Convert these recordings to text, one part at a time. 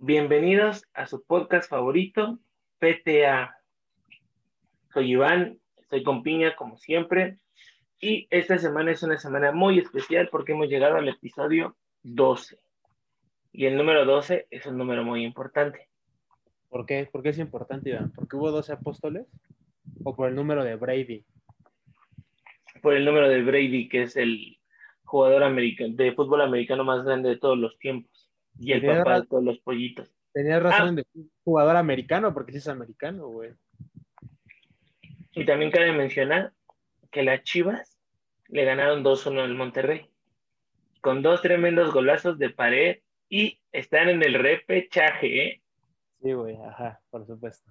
Bienvenidos a su podcast favorito, PTA. Soy Iván, estoy con Piña como siempre. Y esta semana es una semana muy especial porque hemos llegado al episodio 12. Y el número 12 es un número muy importante. ¿Por qué? ¿Por qué es importante, Iván? ¿Porque hubo 12 apóstoles? ¿O por el número de Brady? Por el número de Brady, que es el jugador americano, de fútbol americano más grande de todos los tiempos. Y el Tenía papá ra- de todos los pollitos. Tenías razón de jugador americano, porque sí es americano, güey. Y también cabe mencionar que las Chivas le ganaron 2-1 al Monterrey. Con dos tremendos golazos de pared y están en el repechaje, ¿eh? Sí, güey, ajá, por supuesto.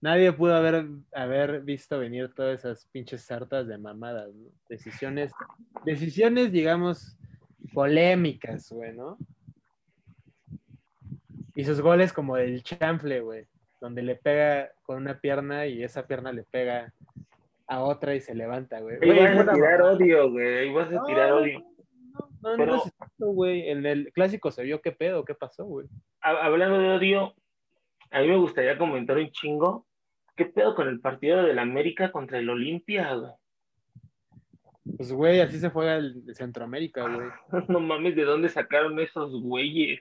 Nadie pudo haber, haber visto venir todas esas pinches sartas de mamadas, ¿no? Decisiones, decisiones, digamos, polémicas, güey, ¿no? Y sus goles como el chanfle, güey, donde le pega con una pierna y esa pierna le pega a otra y se levanta, güey. Ahí vas a tirar odio, güey. Ahí vas a No, tirar odio. No, no, Pero- no güey. En el clásico se vio qué pedo, qué pasó, güey. Ha- Hablando de odio, a mí me gustaría comentar un chingo. ¿Qué pedo con el partido del América contra el Olimpia, güey? Pues, güey, así se juega el Centroamérica, güey. No mames, ¿de dónde sacaron esos güeyes?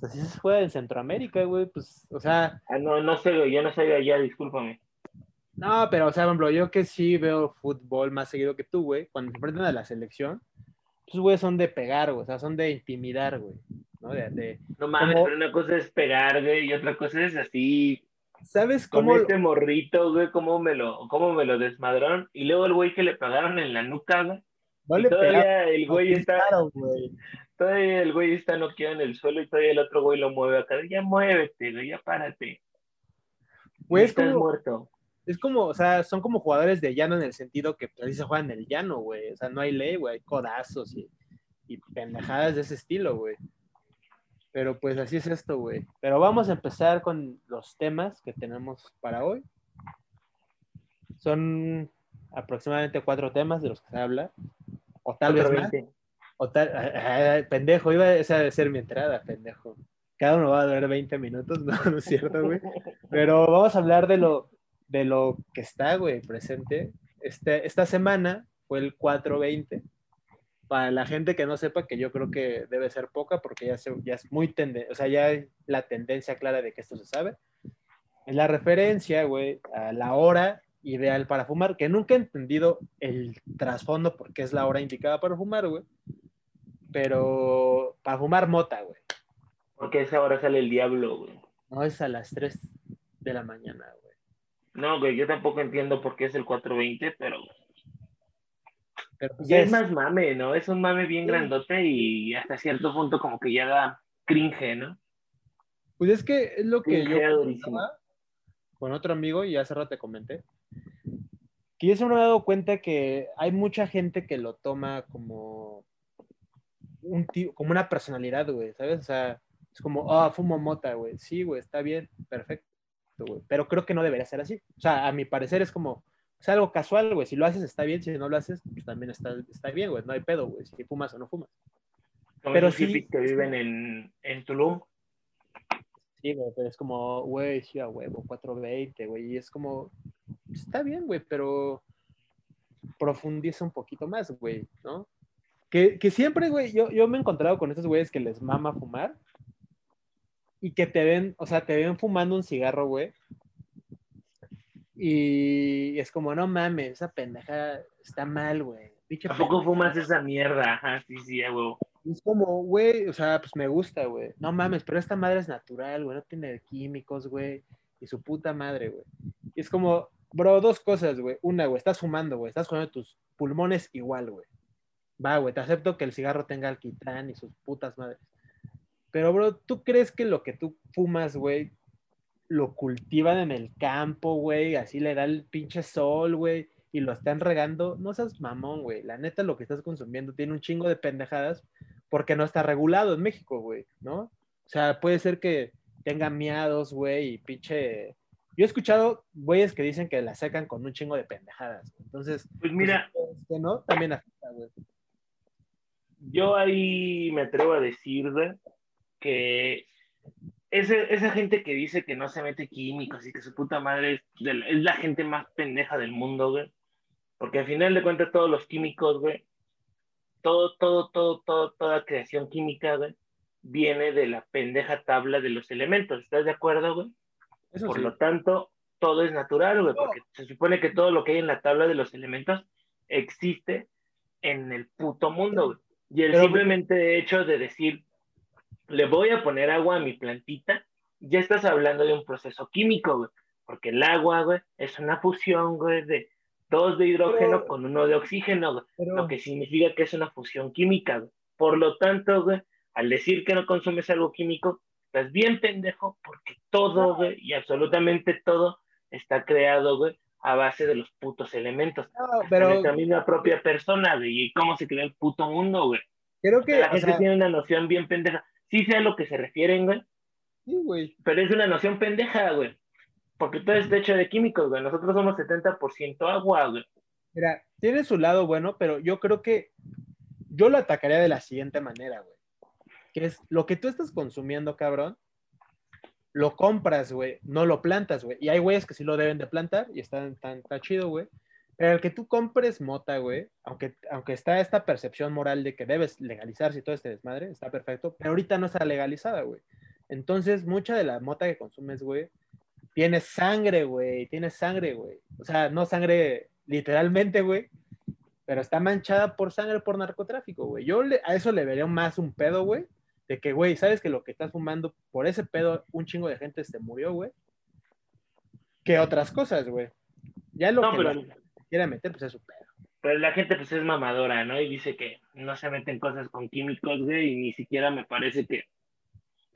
Pues así se juega en Centroamérica, güey. Pues, o sea, Ah, no, no sé, güey, yo no de allá, discúlpame. no, pero, o sea, por ejemplo, yo que sí veo fútbol más seguido que tú, güey, cuando se enfrentan a la selección, pues, güey, son de pegar, güey, o sea, son de intimidar, güey. ¿no? De, de- No mames, pero una cosa es pegar, güey, y otra cosa es así, ¿Sabes con cómo? este morrito, güey, cómo me lo, cómo me lo desmadrón. Y luego el güey que le pagaron en la nuca, güey. No y le pegaron, todavía el güey está, claro, güey. Todavía el güey está noqueado en el suelo y todavía el otro güey lo mueve acá. Ya muévete, güey, ya párate. Güey, es estás como- muerto. Es como, o sea, son como jugadores de llano en el sentido que pues, así se juegan en el llano, güey. O sea, no hay ley, güey, hay codazos y, y pendejadas de ese estilo, güey. Pero pues así es esto, güey. Pero vamos a empezar con los temas que tenemos para hoy. Son aproximadamente cuatro temas de los que se habla. O tal vez más. 20. O tal, ah, ah, pendejo, iba esa debe ser mi entrada, pendejo. Cada uno va a durar 20 minutos, no, no es cierto, güey. Pero vamos a hablar de lo, de lo que está, güey, presente. Este, esta semana fue el 420. Para la gente que no sepa, que yo creo que debe ser poca, porque ya, se- ya es muy tendencia, o sea, ya hay la tendencia clara de que esto se sabe. Es la referencia, güey, a la hora ideal para fumar, que nunca he entendido el trasfondo porque es la hora indicada para fumar, güey. Pero para fumar mota, güey. Porque a esa hora sale el diablo, güey. No es a las 3 de la mañana, güey. No, güey, yo tampoco entiendo por qué es el 420, pero Pero pues, ya es es- más mame, ¿no? Es un mame bien Sí. grandote y hasta cierto punto como que ya da cringe, ¿no? Pues es que es lo que Sí, yo con otro amigo y hace rato te comenté. Que yo se me he dado cuenta que hay mucha gente que lo toma como un ti- como una personalidad, güey, ¿sabes? O sea, es como, ah, fumo mota, güey. Sí, güey, está bien, perfecto, güey. Pero creo que no debería ser así. O sea, a mi parecer es como, es algo casual, güey. Si lo haces está bien, si no lo haces, pues también está, está bien, güey. No hay pedo, güey. Si fumas o no fumas. Como Pero sí- que viven en, en Tulum. Sí, güey, pero es como, güey, sí, a huevo, 420, güey. Y es como, está bien, güey, pero profundiza un poquito más, güey, ¿no? Que, que siempre, güey, yo, yo me he encontrado con estos güeyes que les mama fumar y que te ven, o sea, te ven fumando un cigarro, güey. Y es como, no mames, esa pendeja está mal, güey. Pinche Tampoco pendeja". fumas esa mierda. Ajá, sí, sí, a huevo. Y Es como, güey, o sea, pues me gusta, güey. No mames, pero esta madre es natural, güey, no tiene químicos, güey. Y su puta madre, güey. Y es como, bro, dos cosas, güey. Una, güey, estás fumando, güey. Estás fumando tus pulmones igual, güey. Va, güey, te acepto que el cigarro tenga alquitrán y sus putas madres. Pero, bro, ¿tú crees que lo que tú fumas, güey, lo cultivan en el campo, güey? Así le da el pinche sol, güey, y lo están regando. No seas mamón, güey. La neta, lo que estás consumiendo tiene un chingo de pendejadas porque no está regulado en México, güey, ¿no? O sea, puede ser que tenga miados, güey, y pinche... Yo he escuchado güeyes que dicen que la sacan con un chingo de pendejadas. Entonces, Pues mira, pues, que no, también afecta, güey. Yo ahí me atrevo a decir güey, que ese, esa gente que dice que no se mete químicos y que su puta madre es, de la- es la gente más pendeja del mundo, güey. Porque al final de cuentas todos los químicos, güey, todo, todo, todo, todo, toda creación química, güey, viene de la pendeja tabla de los elementos. ¿Estás de acuerdo, güey? Eso Por sí. lo tanto, todo es natural, güey, porque se supone que todo lo que hay en la tabla de los elementos existe en el puto mundo, güey. Y el Pero- simplemente hecho de decir, le voy a poner agua a mi plantita, ya estás hablando de un proceso químico, güey. Porque el agua, güey, es una fusión, güey, de dos de hidrógeno Pero- con uno de oxígeno, güey. Pero- Lo que significa que es una fusión química, güey. Por lo tanto, güey, al decir que no consumes algo químico, estás bien pendejo porque todo, güey, y absolutamente todo está creado, güey, a base de los putos elementos. no, Pero... nuestra misma propia persona, güey, y cómo se crea el puto mundo, güey. creo que, La gente sea, tiene una noción bien pendeja. Sí sé a lo que se refieren, güey, sí, güey. pero es una noción pendeja, güey. Porque todo está hecho de químicos, güey. Nosotros somos 70% agua, güey. Mira, tiene su lado bueno, pero yo creo que yo lo atacaría de la siguiente manera, güey. Que es lo que tú estás consumiendo, cabrón, lo compras, güey, no lo plantas, güey. Y hay güeyes que sí lo deben de plantar y están tan, chido, güey. Pero el que tú compres mota, güey, aunque, aunque está esta percepción moral de que debes legalizarse y todo este desmadre, está perfecto, pero ahorita no está legalizada, güey. Entonces, mucha de la mota que consumes, güey, tiene sangre, güey, tiene sangre, güey. O sea, no sangre literalmente, güey, pero está manchada por sangre por narcotráfico, güey. Yo le- a eso le vería más un pedo, güey, de que, güey, sabes que lo que estás fumando, por ese pedo, un chingo de gente se murió, güey, que otras cosas, güey. Ya lo No, que pero- quiera meter, pues es su pedo. Pero la gente, pues, es mamadora, ¿no? Y dice que no se meten cosas con químicos, güey, y ni siquiera me parece que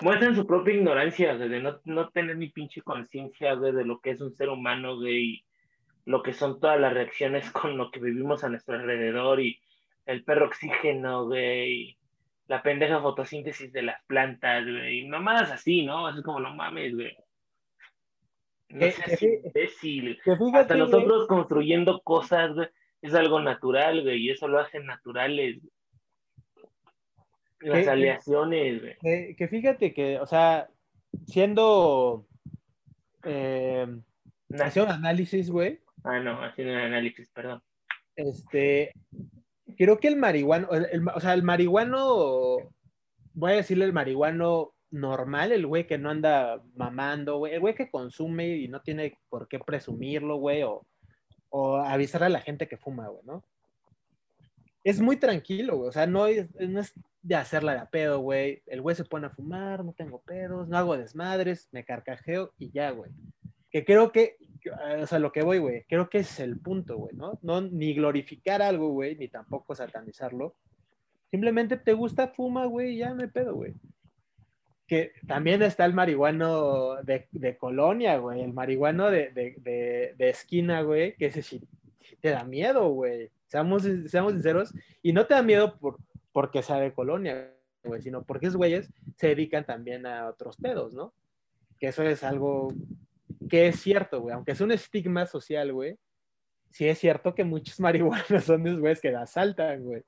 muestran su propia ignorancia, güey, de no, no tener ni pinche conciencia, güey, de lo que es un ser humano, güey, y lo que son todas las reacciones con lo que vivimos a nuestro alrededor, y el perro oxígeno, güey, la pendeja fotosíntesis de las plantas, güey, y mamadas así, ¿no? Es como, no mames, güey. No Que- seas que- imbécil. Que Hasta nosotros construyendo cosas, güey, es algo natural, güey, y eso lo hacen naturales. güey. Las aleaciones, güey. que, que fíjate que, o sea, siendo eh, haciendo un análisis, güey, Ah, no, haciendo un análisis, perdón. este, creo que el marihuano, o sea, el marihuano, voy a decirle el marihuano normal, el güey que no anda mamando, el güey que consume y no tiene por qué presumirlo, güey, o, o avisar a la gente que fuma, güey, ¿no? Es muy tranquilo, güey, o sea, no es, no es de hacerla de pedo, güey. El güey se pone a fumar, no tengo pedos, no hago desmadres, me carcajeo y ya, güey. Que creo que, o sea, lo que voy, güey, creo que es el punto, güey, ¿no? No ni glorificar algo, güey, ni tampoco satanizarlo. Simplemente te gusta, fuma, güey, ya hay pedo, güey. Que también está el marihuano de, de colonia, güey, el marihuano de, de, de, esquina, güey, que ese sí te da miedo, güey. Seamos, seamos sinceros, y no te da miedo por, porque sea de colonia, güey, sino porque esos güeyes se dedican también a otros pedos, ¿no? Que eso es algo que es cierto, güey, aunque es un estigma social, güey, sí es cierto que muchos marihuanos son esos güeyes que asaltan, güey.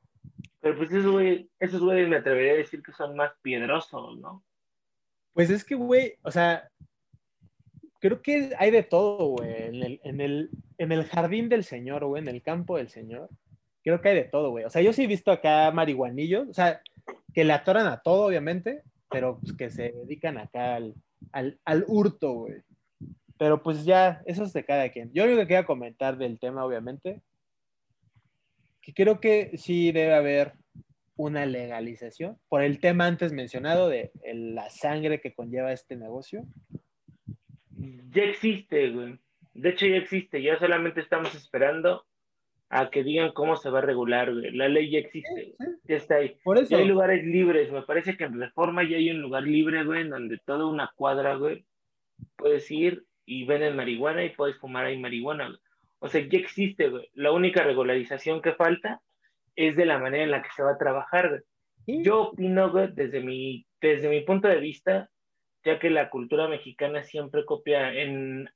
Pero pues esos güeyes, esos güeyes me atrevería a decir que son más piedrosos, ¿no? Pues es que, güey, o sea, creo que hay de todo, güey, en el, en, el, en el jardín del Señor, güey, en el campo del Señor. Creo que hay de todo, güey. O sea, yo sí he visto acá marihuanillos, o sea, que le atoran a todo, obviamente, pero pues, que se dedican acá al, al, al hurto, güey. Pero pues ya, eso es de cada quien. Yo lo que quería comentar del tema, obviamente, que creo que sí debe haber una legalización por el tema antes mencionado de el- la sangre que conlleva este negocio. Ya existe, güey. De hecho, ya existe. Ya solamente estamos esperando a que digan cómo se va a regular, güey. La ley ya existe. Ya está ahí. Por eso, Ya hay lugares libres. Me parece que en Reforma ya hay un lugar libre, güey, en donde toda una cuadra, güey, puedes ir y venden marihuana y puedes fumar ahí marihuana. O sea, ya existe, güey. La única regularización que falta es de la manera en la que se va a trabajar, güey. sí, Yo opino, güey, desde mi, desde mi punto de vista, ya que la cultura mexicana siempre copia en,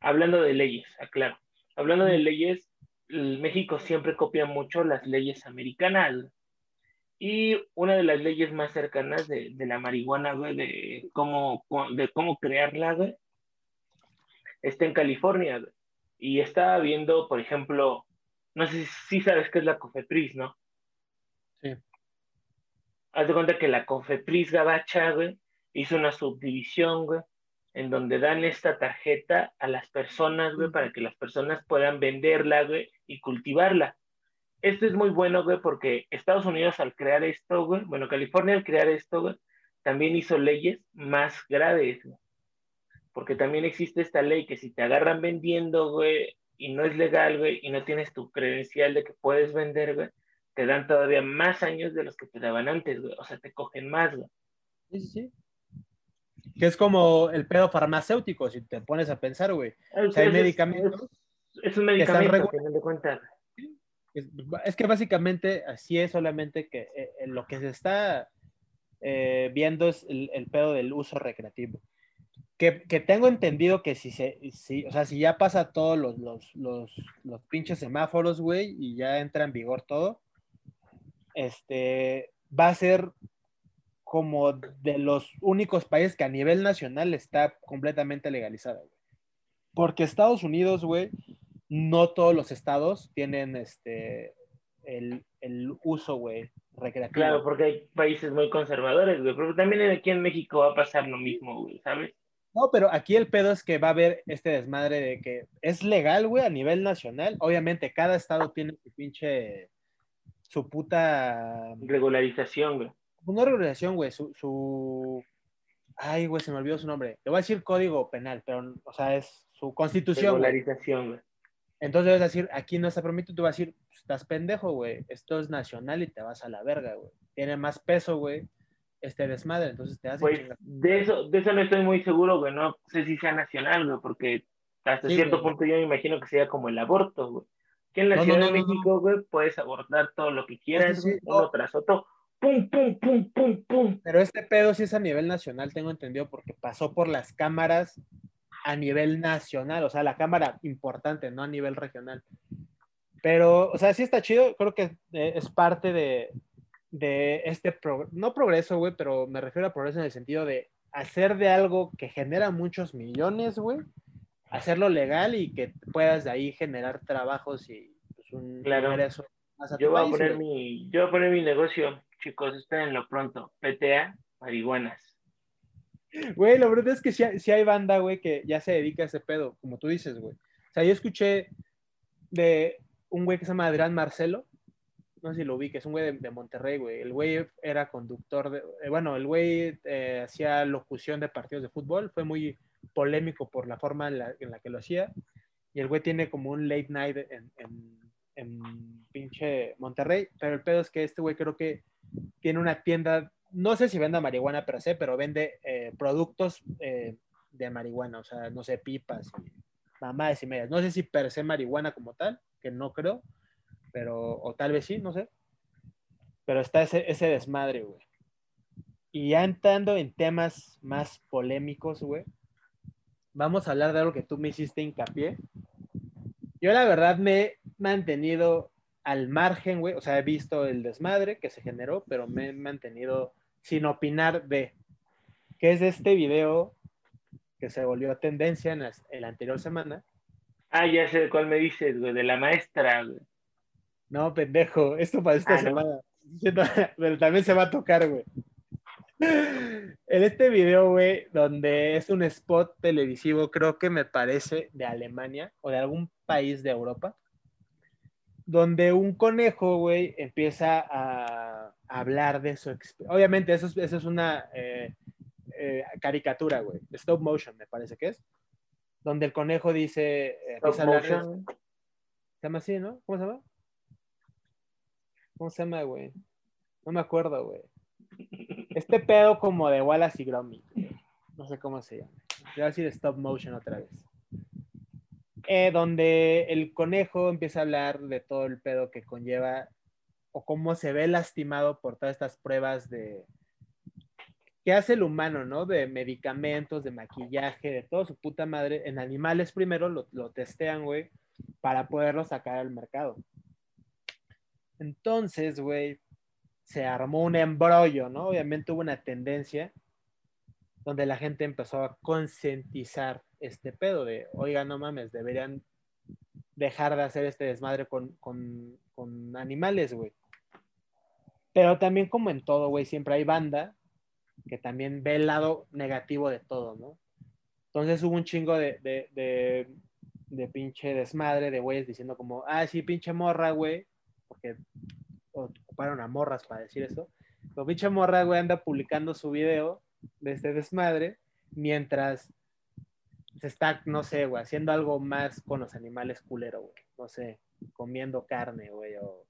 hablando de leyes, aclaro, hablando de leyes, México siempre copia mucho las leyes americanas. güey. Y una de las leyes más cercanas de, de la marihuana, güey, de cómo, de cómo crearla, güey, está en California. Y estaba viendo, por ejemplo, no sé si sabes qué es la COFEPRIS, ¿no? Sí. Haz de cuenta que la COFEPRIS Gabacha, güey, hizo una subdivisión, güey, en donde dan esta tarjeta a las personas, güey, para que las personas puedan venderla, güey, y cultivarla. Esto es muy bueno, güey, porque Estados Unidos al crear esto, güey, bueno, California al crear esto, güey, también hizo leyes más graves, güey. Porque también existe esta ley que si te agarran vendiendo, güey, y no es legal, güey, y no tienes tu credencial de que puedes vender, güey, te dan todavía más años de los que te daban antes, güey. O sea, te cogen más, güey. Sí, sí, sí. Que es como el pedo farmacéutico, si te pones a pensar, güey. O sea, hay Es- medicamentos. Es, es un que están medicamento, a final de cuentas. Es, es que básicamente así es solamente que eh, eh, lo que se está eh, viendo es el, el pedo del uso recreativo. Que, tengo entendido que si se, si, o sea, si ya pasa todos los, los, los, los pinches semáforos, güey, y ya entra en vigor todo, este, va a ser como de los únicos países que a nivel nacional está completamente legalizada, güey. Porque Estados Unidos, güey, no todos los estados tienen este el, el uso, güey, recreativo. Claro, porque hay países muy conservadores, güey. Pero también aquí en México va a pasar lo mismo, güey, ¿sabes? No, pero aquí el pedo es que va a haber este desmadre de que es legal, güey, a nivel nacional. Obviamente, cada estado tiene su pinche, su puta, Regularización, güey. no regulación, güey, su, su, ay, güey, se me olvidó su nombre. Le voy a decir código penal, pero, o sea, es su constitución. Regularización, güey. Entonces vas a decir, aquí no está permitido, tú vas a decir, "Pues, estás pendejo, güey, esto es nacional y te vas a la verga, güey. Tiene más peso, güey, este desmadre, entonces te hace Pues chingar. de eso, de eso no estoy muy seguro, güey. No sé si sea nacional, güey, porque hasta Sí, cierto güey. punto yo me imagino que sea como el aborto, güey. Que en la No, Ciudad no, de no. México, güey, puedes abortar todo lo que quieras, Sí, uno no. tras otro. Pum, pum, pum, pum, pum. Pero este pedo sí es a nivel nacional, tengo entendido, porque pasó por las cámaras a nivel nacional, o sea, la cámara importante, no a nivel regional. Pero, o sea, sí está chido, creo que eh, es parte de, de este, pro- no progreso, güey, pero me refiero a progreso en el sentido de hacer de algo que genera muchos millones, güey, hacerlo legal y que puedas de ahí generar trabajos y pues, un Claro. ingreso más a Yo voy a poner güey. mi, yo voy a poner mi negocio, chicos, espérenlo pronto. PTA, marihuanas. Güey, la verdad es que sí, hay- sí hay banda, güey, que ya se dedica a ese pedo, como tú dices, güey. O sea, yo escuché de un güey que se llama Adrián Marcelo, no sé si lo ubiques, un güey de, de Monterrey, güey. El güey era conductor de, eh, bueno, el güey eh, hacía locución de partidos de fútbol, fue muy polémico por la forma en la, en la que lo hacía. Y el güey tiene como un late night en, en, en pinche Monterrey, pero el pedo es que este güey creo que tiene una tienda, no sé si venda marihuana per se, pero vende eh, productos eh, de marihuana, o sea, no sé, pipas y mamadas y medias. No sé si per se marihuana como tal, que no creo, pero, o tal vez sí, no sé. Pero está ese, ese desmadre, güey. Y ya entrando en temas más polémicos, güey, vamos a hablar de algo que tú me hiciste hincapié. Yo la verdad me he mantenido al margen, güey, o sea, he visto el desmadre que se generó, pero me he mantenido sin opinar de, que es este video que se volvió tendencia en la, en la anterior semana. Ah, ya sé de cuál me dices, güey, de la maestra, güey. No, pendejo, esto para esta Ah, semana. Pero también se va a tocar, güey. En este video, güey, donde es un spot televisivo, creo que me parece de Alemania o de algún país de Europa, donde un conejo, güey, empieza a hablar de su experiencia. Obviamente, eso es, eso es una eh, eh, caricatura, güey, stop motion, me parece que es, donde el conejo dice, eh, Stop de- se llama así, ¿no? ¿Cómo se llama? ¿Cómo se llama, güey? No me acuerdo, güey. Este pedo como de Wallace y Gromit. No sé cómo se llama. Voy a decir stop motion otra vez. Eh, donde el conejo empieza a hablar de todo el pedo que conlleva o cómo se ve lastimado por todas estas pruebas de que hace el humano, ¿no? De medicamentos, de maquillaje, de todo su puta madre. En animales primero lo, lo testean, güey, para poderlo sacar al mercado. Entonces, güey, se armó un embrollo, ¿no? Obviamente hubo una tendencia donde la gente empezó a concientizar este pedo de, oiga, no mames, deberían dejar de hacer este desmadre con, con, con animales, güey. Pero también como en todo, güey, siempre hay banda que también ve el lado negativo de todo, ¿no? Entonces hubo un chingo de, de, de, de pinche desmadre de güeyes diciendo como, ah, sí, pinche morra, güey, porque ocuparon a morras para decir eso. Pero pinche morra, güey, anda publicando su video de este desmadre mientras se está, no sé, güey, haciendo algo más con los animales culero, güey. No sé, comiendo carne, güey, o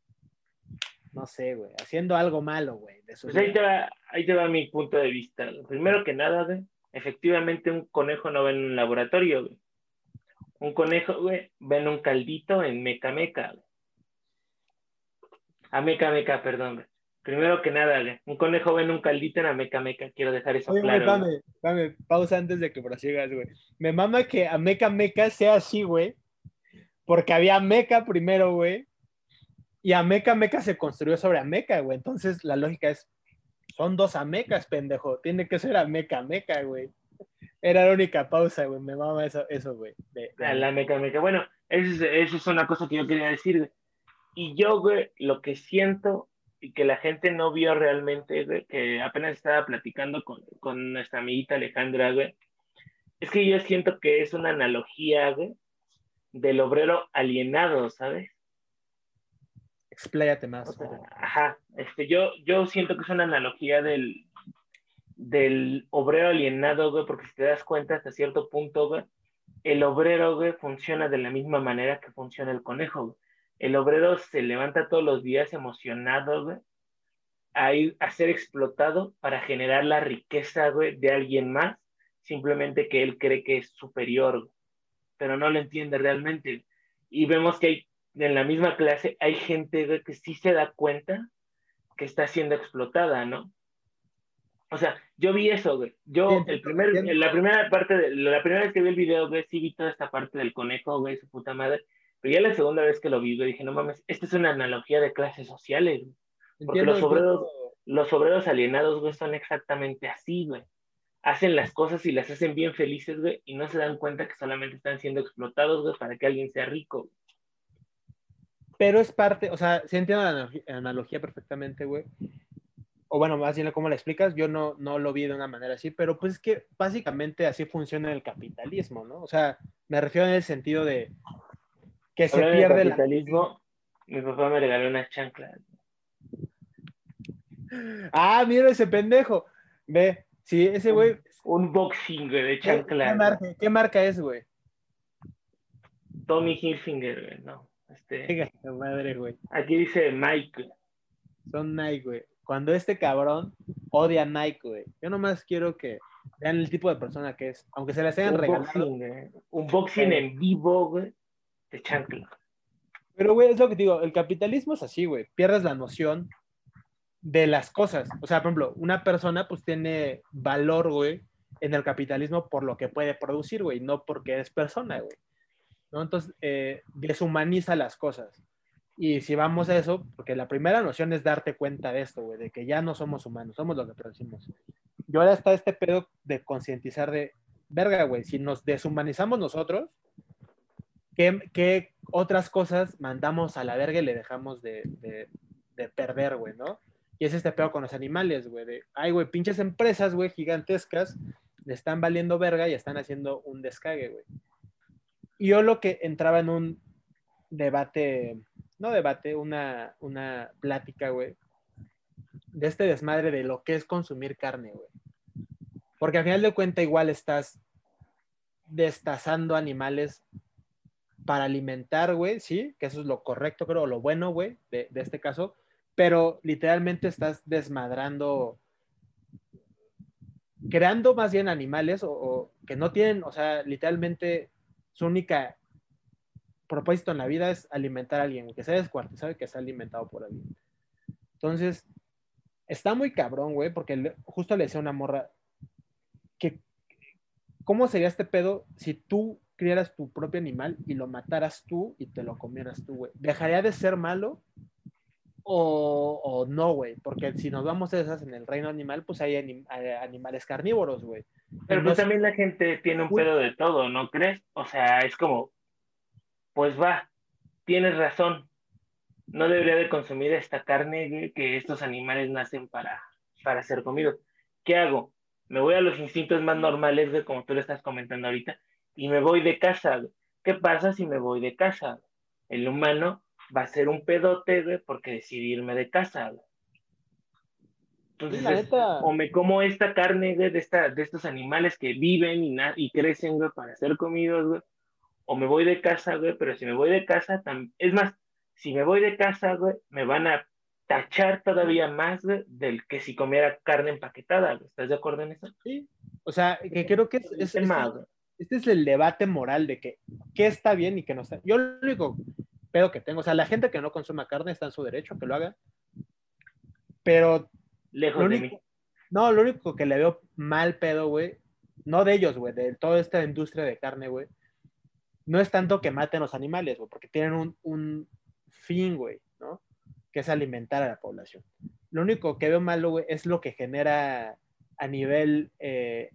no sé, güey, haciendo algo malo, güey. Pues ahí te, va, ahí te va mi punto de vista. Primero que nada, güey, efectivamente un conejo no ve en un laboratorio, güey. Un conejo, güey, ve en un caldito en Meca Meca, güey. A Meca perdón, güey. Primero que nada, güey, un conejo ve un caldito en Ameca Meca, quiero dejar eso claro. dame, dame, pausa antes de que prosigas, güey. Me mama que Ameca Meca sea así, güey, porque había Meca primero, güey, y Ameca Meca se construyó sobre Ameca, güey. Entonces la lógica es, son dos Amecas, pendejo. Tiene que ser Ameca Meca, güey. Era la única pausa, güey. Me mama eso, eso güey. De, La Meca Meca. Bueno, eso es, es una cosa que yo quería decir, güey. Y yo, güey, lo que siento y que la gente no vio realmente, güey, que apenas estaba platicando con, con nuestra amiguita Alejandra, güey, es que yo siento que es una analogía, güey, del obrero alienado, ¿sabes? Expláyate más. ajá, este, yo, yo siento que es una analogía del, del obrero alienado, güey, porque si te das cuenta hasta cierto punto, güey, el obrero, güey, funciona de la misma manera que funciona el conejo, güey el obrero se levanta todos los días emocionado, güey, a, ir, a ser explotado para generar la riqueza, güey, de alguien más, simplemente que él cree que es superior, pero no lo entiende realmente. Y vemos que hay, en la misma clase hay gente, güey, que sí se da cuenta que está siendo explotada, ¿no? O sea, yo vi eso, güey. Yo, el primer, la primera parte, de, la primera vez que vi el video, güey, sí vi toda esta parte del conejo, güey, su puta madre. Pero ya la segunda vez que lo vi, dije, no mames, esta es una analogía de clases sociales. Porque los obreros, los obreros alienados, güey, son exactamente así, güey. Hacen las cosas y las hacen bien felices, güey, y no se dan cuenta que solamente están siendo explotados, güey, para que alguien sea rico. Pero es parte, o sea, se entiende la analogía perfectamente, güey. O bueno, más bien cómo la explicas, yo no, no lo vi de una manera así, pero pues es que básicamente así funciona el capitalismo, ¿no? O sea, me refiero en el sentido de, que se pierde el capitalismo. Mi papá me regaló unas chanclas. Ah, mira ese pendejo. Ve, sí, ese güey. Un, boxing, de chanclas. ¿Qué, marca, es, güey? Tommy Hilfinger, güey, no. Este, madre, güey. Aquí dice Nike. Son Nike, güey. Cuando este cabrón odia a Nike, güey. Yo nomás quiero que vean el tipo de persona que es. Aunque se les hayan regalado. un boxing en vivo, güey de chancla. Pero, güey, es lo que digo, el capitalismo es así, güey. Pierdes la noción de las cosas. O sea, por ejemplo, una persona pues tiene valor, güey, en el capitalismo por lo que puede producir, güey, no porque es persona, güey. ¿No? Entonces, eh, deshumaniza las cosas. Y si vamos a eso, porque la primera noción es darte cuenta de esto, güey, de que ya no somos humanos, somos lo que producimos. Y ahora está este pedo de concientizar de, verga, güey, si nos deshumanizamos nosotros, ¿qué, otras cosas mandamos a la verga y le dejamos de, perder, güey, ¿no? Y es este peor con los animales, güey, ay, güey, pinches empresas, güey, gigantescas, le están valiendo verga y están haciendo un descague, güey. Y yo lo que entraba en un debate, no debate, una, una plática, güey, de este desmadre de lo que es consumir carne, güey. Porque al final de cuentas igual estás destazando animales para alimentar, güey, sí, que eso es lo correcto, creo, lo bueno, güey, de, este caso, pero literalmente estás desmadrando, creando más bien animales o, que no tienen, o sea, literalmente su única propósito en la vida es alimentar a alguien, que sea descuartizado y que sea alimentado por alguien. Entonces, está muy cabrón, güey, porque justo le decía a una morra que, ¿cómo sería este pedo si tú criaras tu propio animal y lo mataras tú y te lo comieras tú, güey. ¿Dejaría de ser malo o, o no, güey. Porque si nos vamos a esas en el reino animal, pues hay anim- animales carnívoros, güey. Pero pues también la gente tiene un pedo de todo, ¿no crees? O sea, es como, pues va, tienes razón. No debería de consumir esta carne que estos animales nacen para, para ser comidos. ¿Qué hago? Me voy a los instintos más normales, güey, como tú lo estás comentando ahorita, y me voy de casa. güey. ¿Qué pasa si me voy de casa? El humano va a ser un pedote, güey, porque decidí irme de casa. güey. Entonces, Sí, es- o me como esta carne güey, de, esta, de estos animales que viven y, y crecen güey, para ser comidos, güey, o me voy de casa, güey, pero si me voy de casa, es más, si me voy de casa, güey, me van a tachar todavía más güey, del que si comiera carne empaquetada, güey. ¿estás de acuerdo en eso? Sí. O sea, que creo que es, es- tema, este, güey. Este es el debate moral de que qué está bien y qué no está. Yo lo único pedo que tengo, o sea, la gente que no consuma carne está en su derecho a que lo haga. Pero lejos de mí. no, lo único que le veo mal pedo, güey, no de ellos, güey, de toda esta industria de carne, güey, no es tanto que maten los animales, güey, porque tienen un, un fin, güey, ¿no? Que es alimentar a la población. Lo único que veo malo, güey, es lo que genera a nivel eh,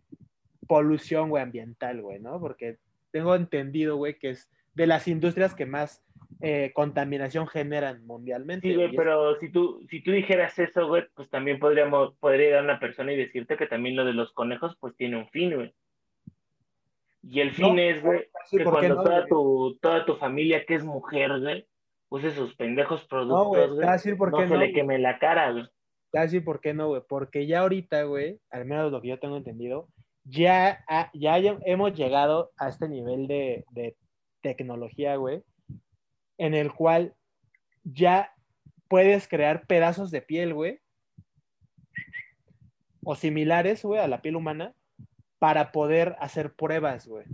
polución, güey, ambiental, güey, ¿no? Porque tengo entendido, güey, que es de las industrias que más eh, contaminación generan mundialmente. Sí, güey, es- pero si tú, si tú dijeras eso, güey, pues también podríamos, podría ir a una persona y decirte que también lo de los conejos, pues tiene un fin, güey. Y el fin No, es, güey, sí, que ¿por qué cuando no, toda, güey? tu, toda tu familia que es mujer, güey, use sus pendejos No, güey, productos, güey, a decir por no se le güey. queme la cara, güey. Te voy a decir por qué no, güey. Porque ya ahorita, güey, al menos lo que yo tengo entendido, ya, ya hemos llegado a este nivel de, de tecnología, güey, en el cual ya puedes crear pedazos de piel, güey, o similares, güey, a la piel humana, para poder hacer pruebas, güey.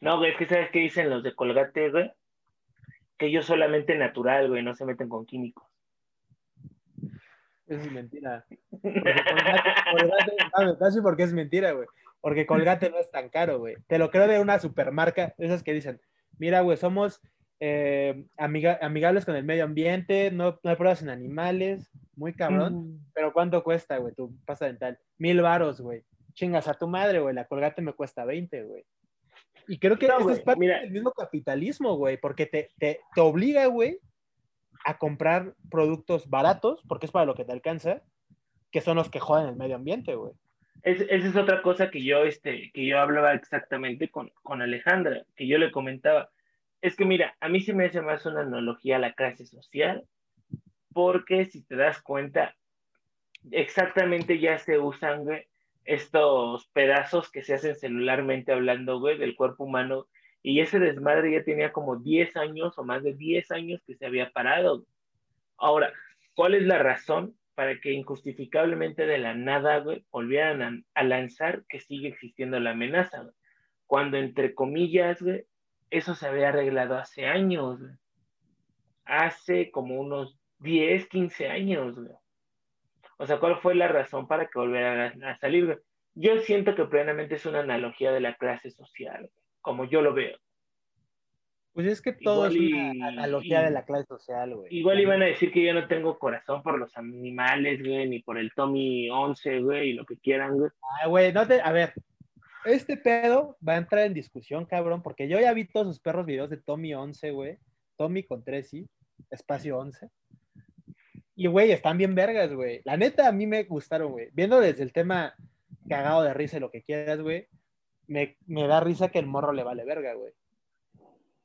No, güey, es que sabes qué dicen los de Colgate, güey, que ellos solamente natural, güey, no se meten con químicos. Eso es mentira. Porque Colgate, Colgate, no, por qué es mentira, güey. Porque Colgate no es tan caro, güey. Te lo creo de una supermarca, esas que dicen, mira, güey, somos eh, amiga- amigables con el medio ambiente, no, no hay pruebas en animales, muy cabrón. Pero ¿cuánto cuesta, güey, tu pasta dental? Mil varos, güey. Chingas a tu madre, güey. La Colgate me cuesta 20, güey. Y creo que No, esto es parte mira. del mismo capitalismo, güey, porque te, te, te obliga, güey, a comprar productos baratos, porque es para lo que te alcanza, que son los que joden el medio ambiente, güey. Es- esa es otra cosa que yo, este, que yo hablaba exactamente con, con Alejandra, que yo le comentaba. Es que mira, a mí se me hace más una analogía a la clase social, porque si te das cuenta, exactamente ya se usan, güey, estos pedazos que se hacen celularmente hablando, güey, del cuerpo humano, y ese desmadre ya tenía como 10 años o más de 10 años que se había parado. Ahora, ¿cuál es la razón para que injustificablemente de la nada, güey, volvieran a, lanzar que sigue existiendo la amenaza? Cuando, entre comillas, güey, eso se había arreglado hace años. Hace como unos 10, 15 años, güey. O sea, ¿cuál fue la razón para que volvieran a, salir? Yo siento que plenamente es una analogía de la clase social, como yo lo veo. Pues es que todo Igual es y- una analogía y- de la clase social, güey. Igual iban a decir que yo no tengo corazón por los animales, güey, ni por el Tommy 11, güey, y lo que quieran, güey. Ah, güey, no te, a ver, este pedo va a entrar en discusión, cabrón, porque yo ya vi todos sus perros videos de Tommy 11, güey. Tommy con tres i, espacio 11. Y, güey, están bien vergas, güey. La neta, a mí me gustaron, güey. Viendo desde el tema cagado de risa y lo que quieras, güey, me, me da risa que el morro le vale verga, güey.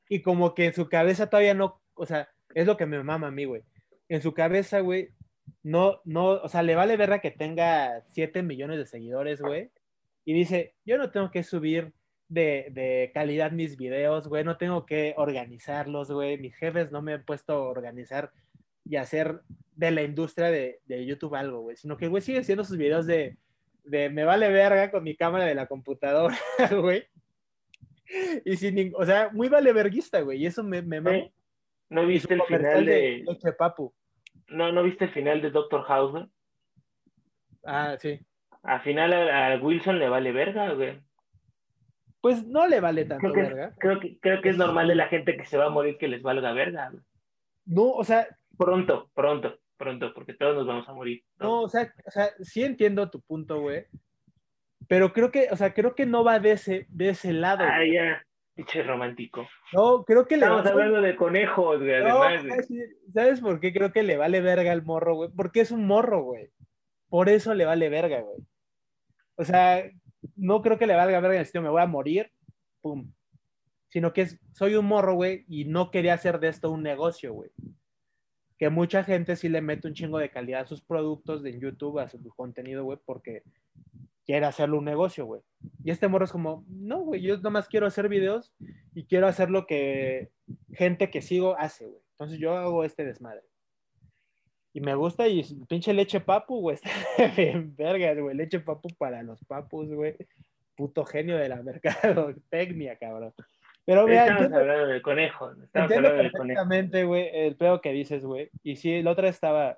Y como que en su cabeza todavía no, o sea, es lo que me mama a mí, güey. En su cabeza, güey, no, no, o sea, le vale verga que tenga 7 millones de seguidores, güey. Y dice, yo no tengo que subir de, de calidad mis videos, güey, no tengo que organizarlos, güey. Mis jefes no me han puesto a organizar y hacer de la industria de, de YouTube algo, güey. Sino que, güey, sigue haciendo sus videos de, de me vale verga con mi cámara de la computadora, güey. Y sin, o sea, muy vale verguista, güey. Y eso me, me. ¿Eh? ¿No viste el final de, Papu. no, no viste el final de Doctor House, güey? Ah, sí. Al final a, a Wilson le vale verga, güey. Pues no le vale tanto Creo que, verga. creo, que, creo que es normal de la gente que se va a morir que les valga verga, güey. No, o sea, Pronto, pronto, pronto, porque todos nos vamos a morir. No, o sea, o sea, sí entiendo tu punto, güey. Pero creo que, o sea, creo que no va de ese, de ese lado. Ah, güey. ya, pinche romántico. No, creo que le Estamos hablando de conejos, güey, No, además. güey. ¿Sabes por qué creo que le vale verga al morro, güey? Porque es un morro, güey. Por eso le vale verga, güey. O sea, no creo que le valga verga en el sentido, me voy a morir, pum. Sino que es, soy un morro, güey, y no quería hacer de esto un negocio, güey. Que mucha gente sí le mete un chingo de calidad a sus productos de YouTube, a su contenido, güey, porque quiere hacerlo un negocio, güey. Y este morro es como, no, güey, yo nomás quiero hacer videos y quiero hacer lo que gente que sigo hace, güey. Entonces yo hago este desmadre. Y me gusta y pinche leche papu, güey. Está bien vergas, güey. Leche papu para los papus, güey. Puto genio de la mercadotecnia, cabrón. Pero mira, Estamos entiendo, hablando de conejos. Estamos entiendo hablando de conejos. perfectamente, güey, el pedo que dices, güey. Y sí, la otra estaba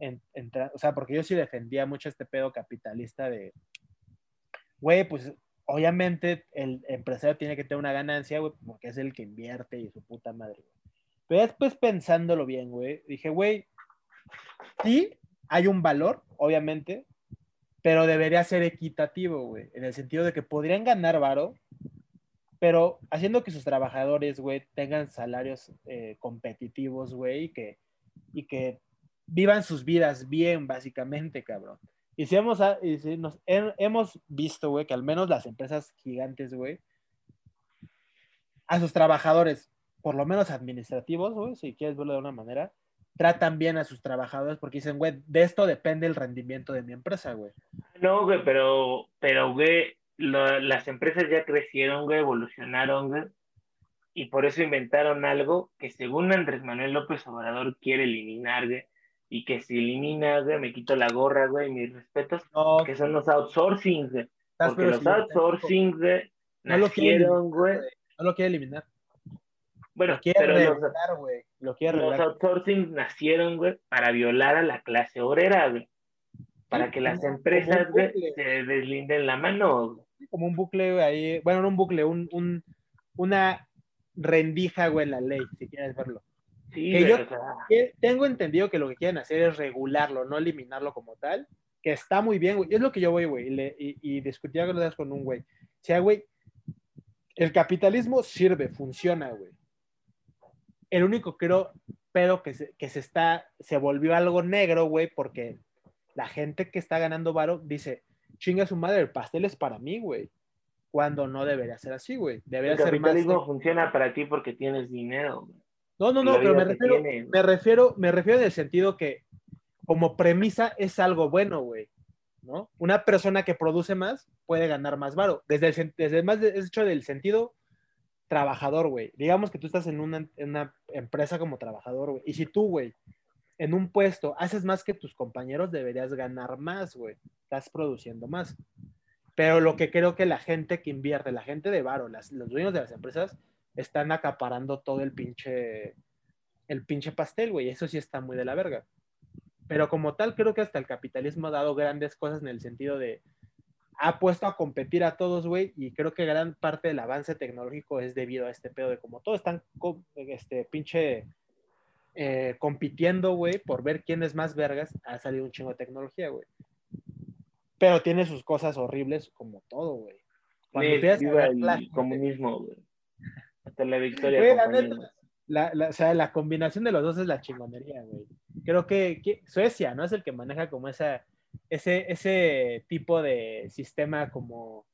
en, entra- o sea, porque yo sí defendía mucho este pedo capitalista de, güey, pues obviamente el empresario tiene que tener una ganancia, güey, porque es el que invierte y su puta madre, güey. Pero después pensándolo bien, güey, dije, güey, sí, hay un valor, obviamente, pero debería ser equitativo, güey, en el sentido de que podrían ganar varo, pero haciendo que sus trabajadores, güey, tengan salarios eh, competitivos, güey, y que, y que vivan sus vidas bien, básicamente, cabrón. Y si hemos, a- y si nos, he- hemos visto, güey, que al menos las empresas gigantes, güey, a sus trabajadores, por lo menos administrativos, güey, si quieres verlo de una manera, tratan bien a sus trabajadores porque dicen, güey, de esto depende el rendimiento de mi empresa, güey. No, güey, pero, pero, güey, lo- las empresas ya crecieron, güey, evolucionaron, güey, y por eso inventaron algo que según Andrés Manuel López Obrador quiere eliminar, güey, y que si elimina, güey, me quito la gorra, güey, y mis respetos, No, que son los outsourcing, güey, porque los si- outsourcing, güey, No nacieron, güey, no lo quiere eliminar. bueno, Lo quiere pero los. Lo quiere outsourcing nacieron, güey, para violar a la clase obrera, güey, para que las empresas, güey, se deslinden la mano, güey. Como un bucle ahí, bueno, no un bucle, un, un- una rendija, güey, en la ley, si quieres verlo. Sí, Que yo- Que Tengo entendido que lo que quieren hacer es regularlo, no eliminarlo como tal, que está muy bien, güey. Es lo que yo voy, güey, y, y, y discutía con un güey. O sea, güey, el capitalismo sirve, funciona, güey. El único, creo, pedo que se, que se está, se volvió algo negro, güey, porque la gente que está ganando varo dice, chinga su madre, el pastel es para mí, güey. Cuando no debería ser así, güey. Debería el ser más... capitalismo funciona para ti porque tienes dinero. güey. No, no, no, pero me refiero, tiene. me refiero, me refiero en el sentido que como premisa es algo bueno, güey. ¿No? Una persona que produce más puede ganar más varo. Desde el, desde el más de- hecho del sentido trabajador, güey. Digamos que tú estás en una, en una empresa como trabajador, güey. Y si tú, güey, en un puesto haces más que tus compañeros, deberías ganar más, güey. Estás produciendo más. Pero lo que creo que la gente que invierte, la gente de varo, los dueños de las empresas, están acaparando todo el pinche, el pinche pastel, güey. Eso sí está muy de la verga. Pero como tal, creo que hasta el capitalismo ha dado grandes cosas en el sentido de, ha puesto a competir a todos, güey, y creo que gran parte del avance tecnológico es debido a este pedo de como todos están, este, pinche, eh, compitiendo, güey, por ver quién es más vergas, ha salido un chingo de tecnología, güey. Pero tiene sus cosas horribles como todo, güey. Cuando empiezas a viva el comunismo, güey. Hasta la victoria. Güey, la neta, la, la- o sea, la combinación de los dos es la chingonería, güey. Creo que, que Suecia, ¿no? Es el que maneja como esa, ese, ese tipo de sistema como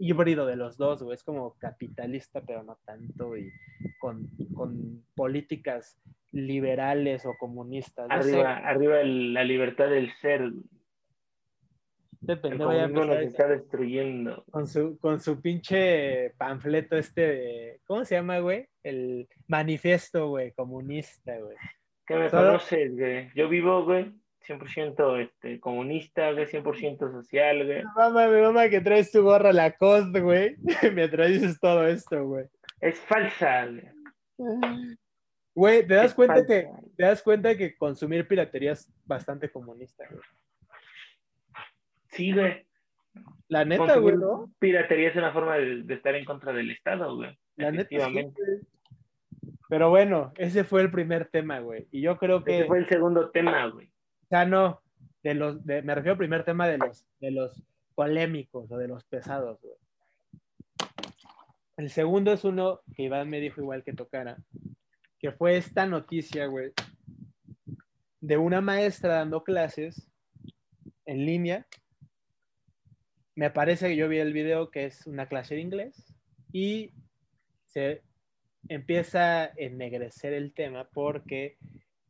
híbrido de los dos, güey. Es como capitalista, pero no tanto, y con, con políticas liberales o comunistas. No Arriba, sé, arriba la libertad del ser. este El nos está destruyendo. con su, con su pinche panfleto este de, ¿cómo se llama, güey? El manifiesto, güey, comunista, güey. ¿Qué me Solo- conoces, güey? Yo vivo, güey, 100% este, comunista, güey, 100% social, güey. Mamá, mi mamá que traes tu gorra Lacoste, güey. Mientras dices todo esto, güey. Es falsa, güey. Güey, ¿te das Es cuenta falsa. que te das cuenta que consumir piratería es bastante comunista, güey? Sí, güey. La neta, güey, ¿no? Piratería es una forma de, de estar en contra del Estado, güey. La neta, sí, Efectivamente. güey. Pero bueno, ese fue el primer tema, güey. Y yo creo que. Ese fue el segundo tema, güey. O sea, no. De los, me refiero al primer tema de los, de los polémicos o de los pesados. El segundo es uno que Iván me dijo igual que tocara, que fue esta noticia, güey, de una maestra dando clases en línea. Me parece que yo vi el video que es una clase de inglés y se empieza a ennegrecer el tema porque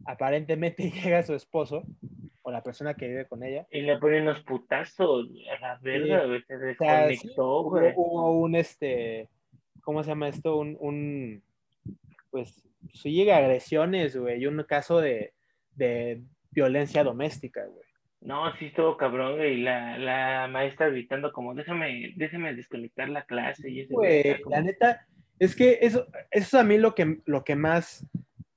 aparentemente llega su esposo o la persona que vive con ella. Y le ponen unos putazos a la verga, güey. Se O sea, sí, desconectó, hubo, güey. hubo un este, ¿cómo se llama esto? Un, un pues sí, agresiones, güey, y un caso de, de violencia doméstica, güey. No, sí estuvo cabrón, güey. Y la, la maestra gritando como, déjame, déjame desconectar la clase. Y ese güey como- la neta, es que eso, eso es a mí lo que, lo que más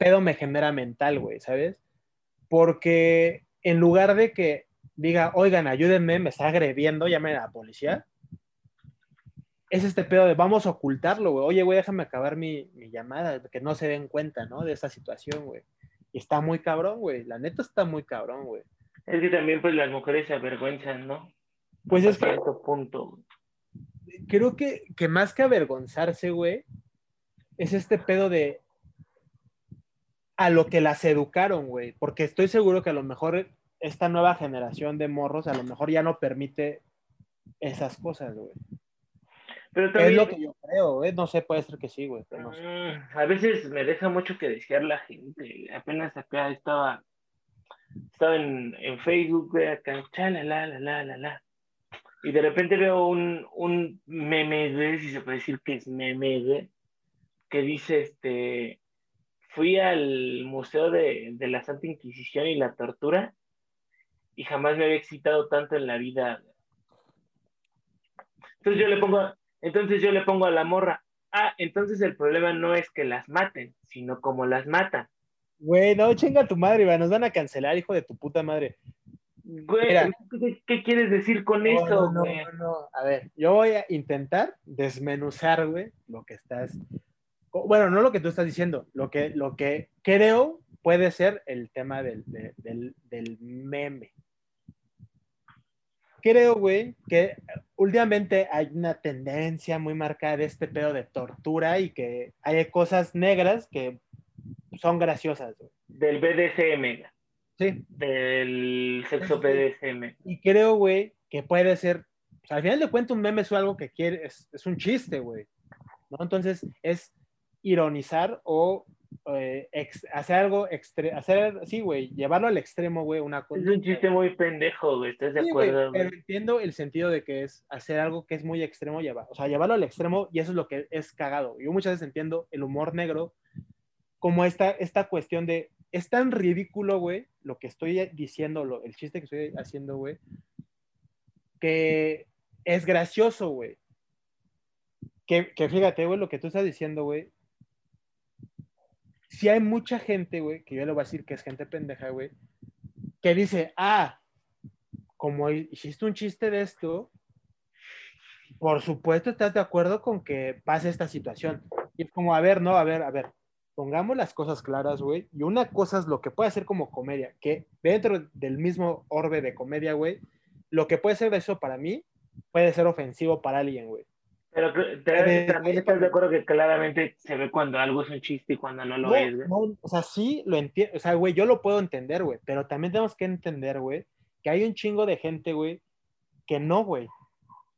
pedo me genera mental, güey, ¿sabes? Porque en lugar de que diga, oigan, ayúdenme, me está agrediendo, llamen a la policía, es este pedo de vamos a ocultarlo, güey. Oye, güey, déjame acabar mi, mi llamada, que no se den cuenta, ¿no? De esa situación, güey. Y está muy cabrón, güey. La neta está muy cabrón, güey. Es que también, pues, las mujeres se avergüenzan, ¿no? Pues es que punto. creo que, que más que avergonzarse, güey, es este pedo de a lo que las educaron, güey. Porque estoy seguro que a lo mejor esta nueva generación de morros a lo mejor ya no permite esas cosas, güey. Pero Es también, lo que yo creo, güey. No sé, puede ser que sí, güey. pero no sé. mm, a veces me deja mucho que desear la gente. Apenas acá estaba, estaba en, en Facebook, güey, acá, la, la, la, la, la. Y de repente veo un, un meme, güey, si se puede decir que es meme, güey, que dice, este, fui al Museo de, de la Santa Inquisición y la Tortura y jamás me había excitado tanto en la vida. Entonces yo le pongo, entonces yo le pongo a la morra, ah, entonces el problema no es que las maten, sino como las matan. Güey, no, chinga tu madre, güey. Nos van a cancelar, hijo de tu puta madre. Güey, Mira. ¿qué, qué quieres decir con No, eso, no, güey? no, no. A ver, yo voy a intentar desmenuzar, güey, lo que estás. Bueno, no lo que tú estás diciendo, lo que, lo que creo puede ser el tema del, de- del, del meme. Creo, güey, que últimamente hay una tendencia muy marcada de este pedo de tortura y que hay cosas negras que son graciosas, güey. Del BDSM, Sí, del sexo BDSM. Y creo, güey, que puede ser, o sea, al final de cuentas un meme es algo que quiere, es, es un chiste, güey, ¿no? Entonces es ironizar o eh, ex- hacer algo, extre hacer, sí, güey, llevarlo al extremo, güey, una Es conducta. un chiste muy pendejo, güey, ¿estás de Sí, güey, acuerdo? pero entiendo el sentido de que es hacer algo que es muy extremo, llevar, o sea, llevarlo al extremo y eso es lo que es cagado. Yo muchas veces entiendo el humor negro como esta, esta cuestión de, es tan ridículo, güey, lo que estoy diciendo, lo- el chiste que estoy haciendo, güey, que es gracioso, güey. Que, que fíjate, güey, lo que tú estás diciendo, güey. Si hay mucha gente, güey, que yo le voy a decir que es gente pendeja, güey, que dice, ah, como hiciste un chiste de esto, por supuesto estás de acuerdo con que pase esta situación. Y es como, a ver, no, a ver, a ver, pongamos las cosas claras, güey. Y una cosa es lo que puede ser como comedia, que dentro del mismo orbe de comedia, güey, lo que puede ser eso para mí puede ser ofensivo para alguien, güey. Pero también estás de acuerdo que claramente se ve cuando algo es un chiste y cuando no lo No, es, güey. no, o sea, sí lo entiendo, o sea, güey, yo lo puedo entender, güey, pero también tenemos que entender, güey, que hay un chingo de gente, güey, que no, güey.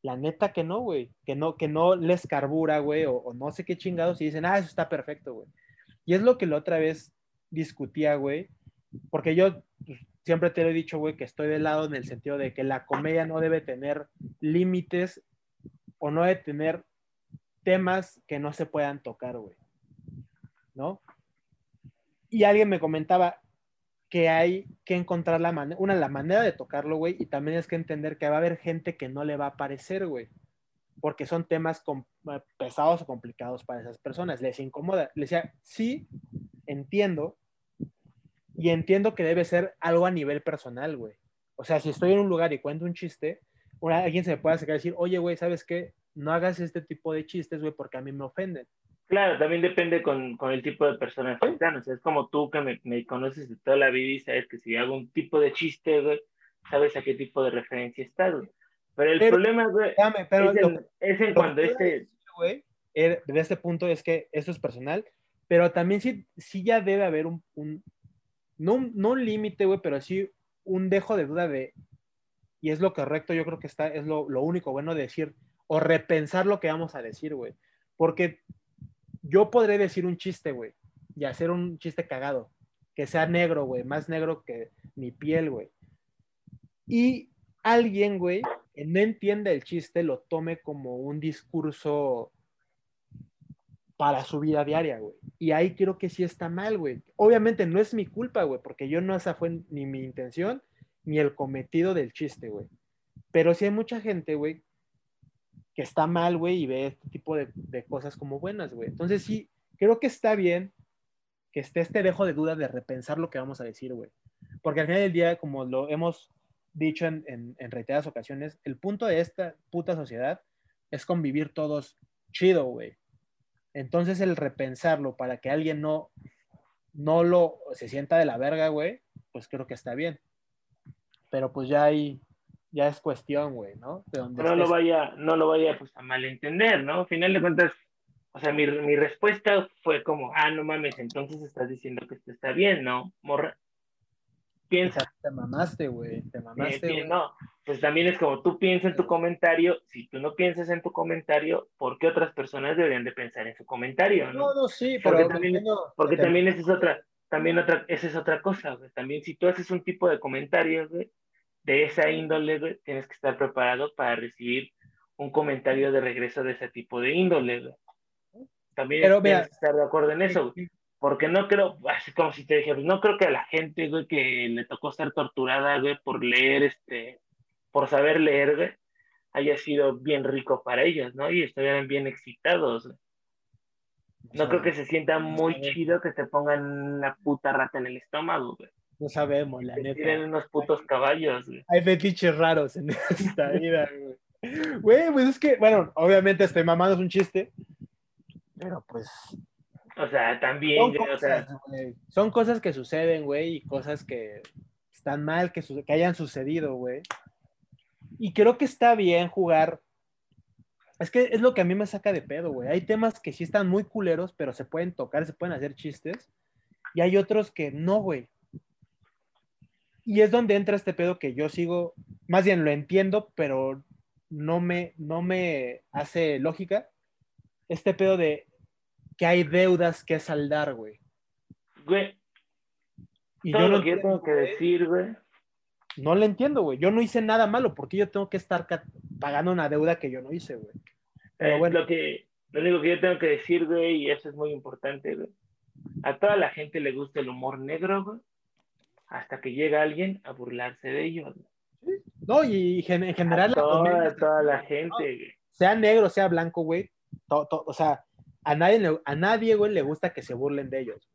La neta que no, güey, que no, que no les carbura, güey, o, o no sé qué chingados y dicen, ah, eso está perfecto, güey. Y es lo que la otra vez discutía, güey, porque yo pues, siempre te lo he dicho, güey, que estoy de lado en el sentido de que la comedia no debe tener límites o no debe tener temas que no se puedan tocar, güey. ¿No? Y alguien me comentaba que hay que encontrar la manera, una, la manera de tocarlo, güey, y también es que entender que va a haber gente que no le va a parecer, güey, porque son temas eh, pesados o complicados para esas personas, les incomoda. Le decía, sí, entiendo, y entiendo que debe ser algo a nivel personal, güey. O sea, si estoy en un lugar y cuento un chiste, una- alguien se me puede acercar y decir, oye, güey, ¿sabes qué? No hagas este tipo de chistes, güey, porque a mí me ofenden. Claro, también depende con, con el tipo de persona están. O sea, es como tú que me, me, conoces de toda la vida y sabes que si hago un tipo de chiste, güey, sabes a qué tipo de referencia estás, güey. Pero el problema, güey, pero es, en, es en cuando este... Güey, de este punto es que esto es personal, pero también sí, sí ya debe haber un, un no, no un límite, güey, pero sí un dejo de duda de, y es lo correcto, yo creo que está, es lo, lo único bueno de decir, o repensar lo que vamos a decir, güey. Porque yo podré decir un chiste, güey, y hacer un chiste cagado, que sea negro, güey, más negro que mi piel, güey. Y alguien, güey, que no entienda el chiste, lo tome como un discurso para su vida diaria, güey. Y ahí creo que sí está mal, güey. Obviamente no es mi culpa, güey, porque yo no esa fue ni mi intención ni el cometido del chiste, güey. Pero sí hay mucha gente, güey, que está mal, güey, y ve este tipo de, cosas como buenas, güey. Entonces sí, creo que está bien que esté este dejo de duda de repensar lo que vamos a decir, güey. Porque al final del día, como lo hemos dicho en, en, reiteradas ocasiones, el punto de esta puta sociedad es convivir todos chido, güey. Entonces el repensarlo para que alguien no, no lo se sienta de la verga, güey, pues creo que está bien. Pero pues ya hay, ya es cuestión, güey, ¿no? no lo vaya, no lo vaya pues, a malentender, ¿no? Al final de cuentas, o sea, mi, mi, respuesta fue como, ah, no mames, entonces estás diciendo que esto está bien, ¿no? Morra. Piensa. Te mamaste, güey, te mamaste. no, pues también es como tú piensas en tu comentario, si tú no piensas en tu comentario, ¿por qué otras personas deberían de pensar en su comentario, no? No, no, sí, porque pero también, porque también esa es otra, también otra, esa es otra cosa, güey. También si tú haces un tipo de comentarios, güey, de esa índole, tienes que estar preparado para recibir un comentario de regreso de ese tipo de índole, También tienes que estar de acuerdo en eso, Porque no creo, así como si te dije, pues no creo que a la gente, güey, que le tocó ser torturada, güey, por leer, este, por saber leer, haya sido bien rico para ellos, ¿no? Y estuvieran bien excitados, No creo que se sienta muy chido que te pongan una puta rata en el estómago, güey. No sabemos, la neta. Tienen unos putos caballos, güey. Hay fetiches raros en esta vida, güey. Güey, pues es que, bueno, obviamente este mamado es un chiste, pero pues. O sea, también, son, cosas, o sea... son cosas que suceden, güey, y cosas que están mal que, que hayan sucedido, güey. Y creo que está bien jugar. Es que es lo que a mí me saca de pedo, güey. Hay temas que sí están muy culeros, pero se pueden tocar, se pueden hacer chistes. Y hay otros que no, güey. Y es donde entra este pedo que yo sigo, más bien lo entiendo, pero no me, no me hace lógica. Este pedo de que hay deudas que saldar, güey. Güey. Y yo lo que tengo que decir, güey. No le entiendo, güey. Yo no hice nada malo, porque yo tengo que estar pagando una deuda que yo no hice, güey. Pero eh, bueno. Lo, que, lo único que yo tengo que decir, güey, y eso es muy importante, güey. A toda la gente le gusta el humor negro, güey hasta que llega alguien a burlarse de ellos. No, y en general... toda, toda la gente, Sea negro, sea blanco, güey. o sea, a nadie, a nadie, güey, le gusta que se burlen de ellos.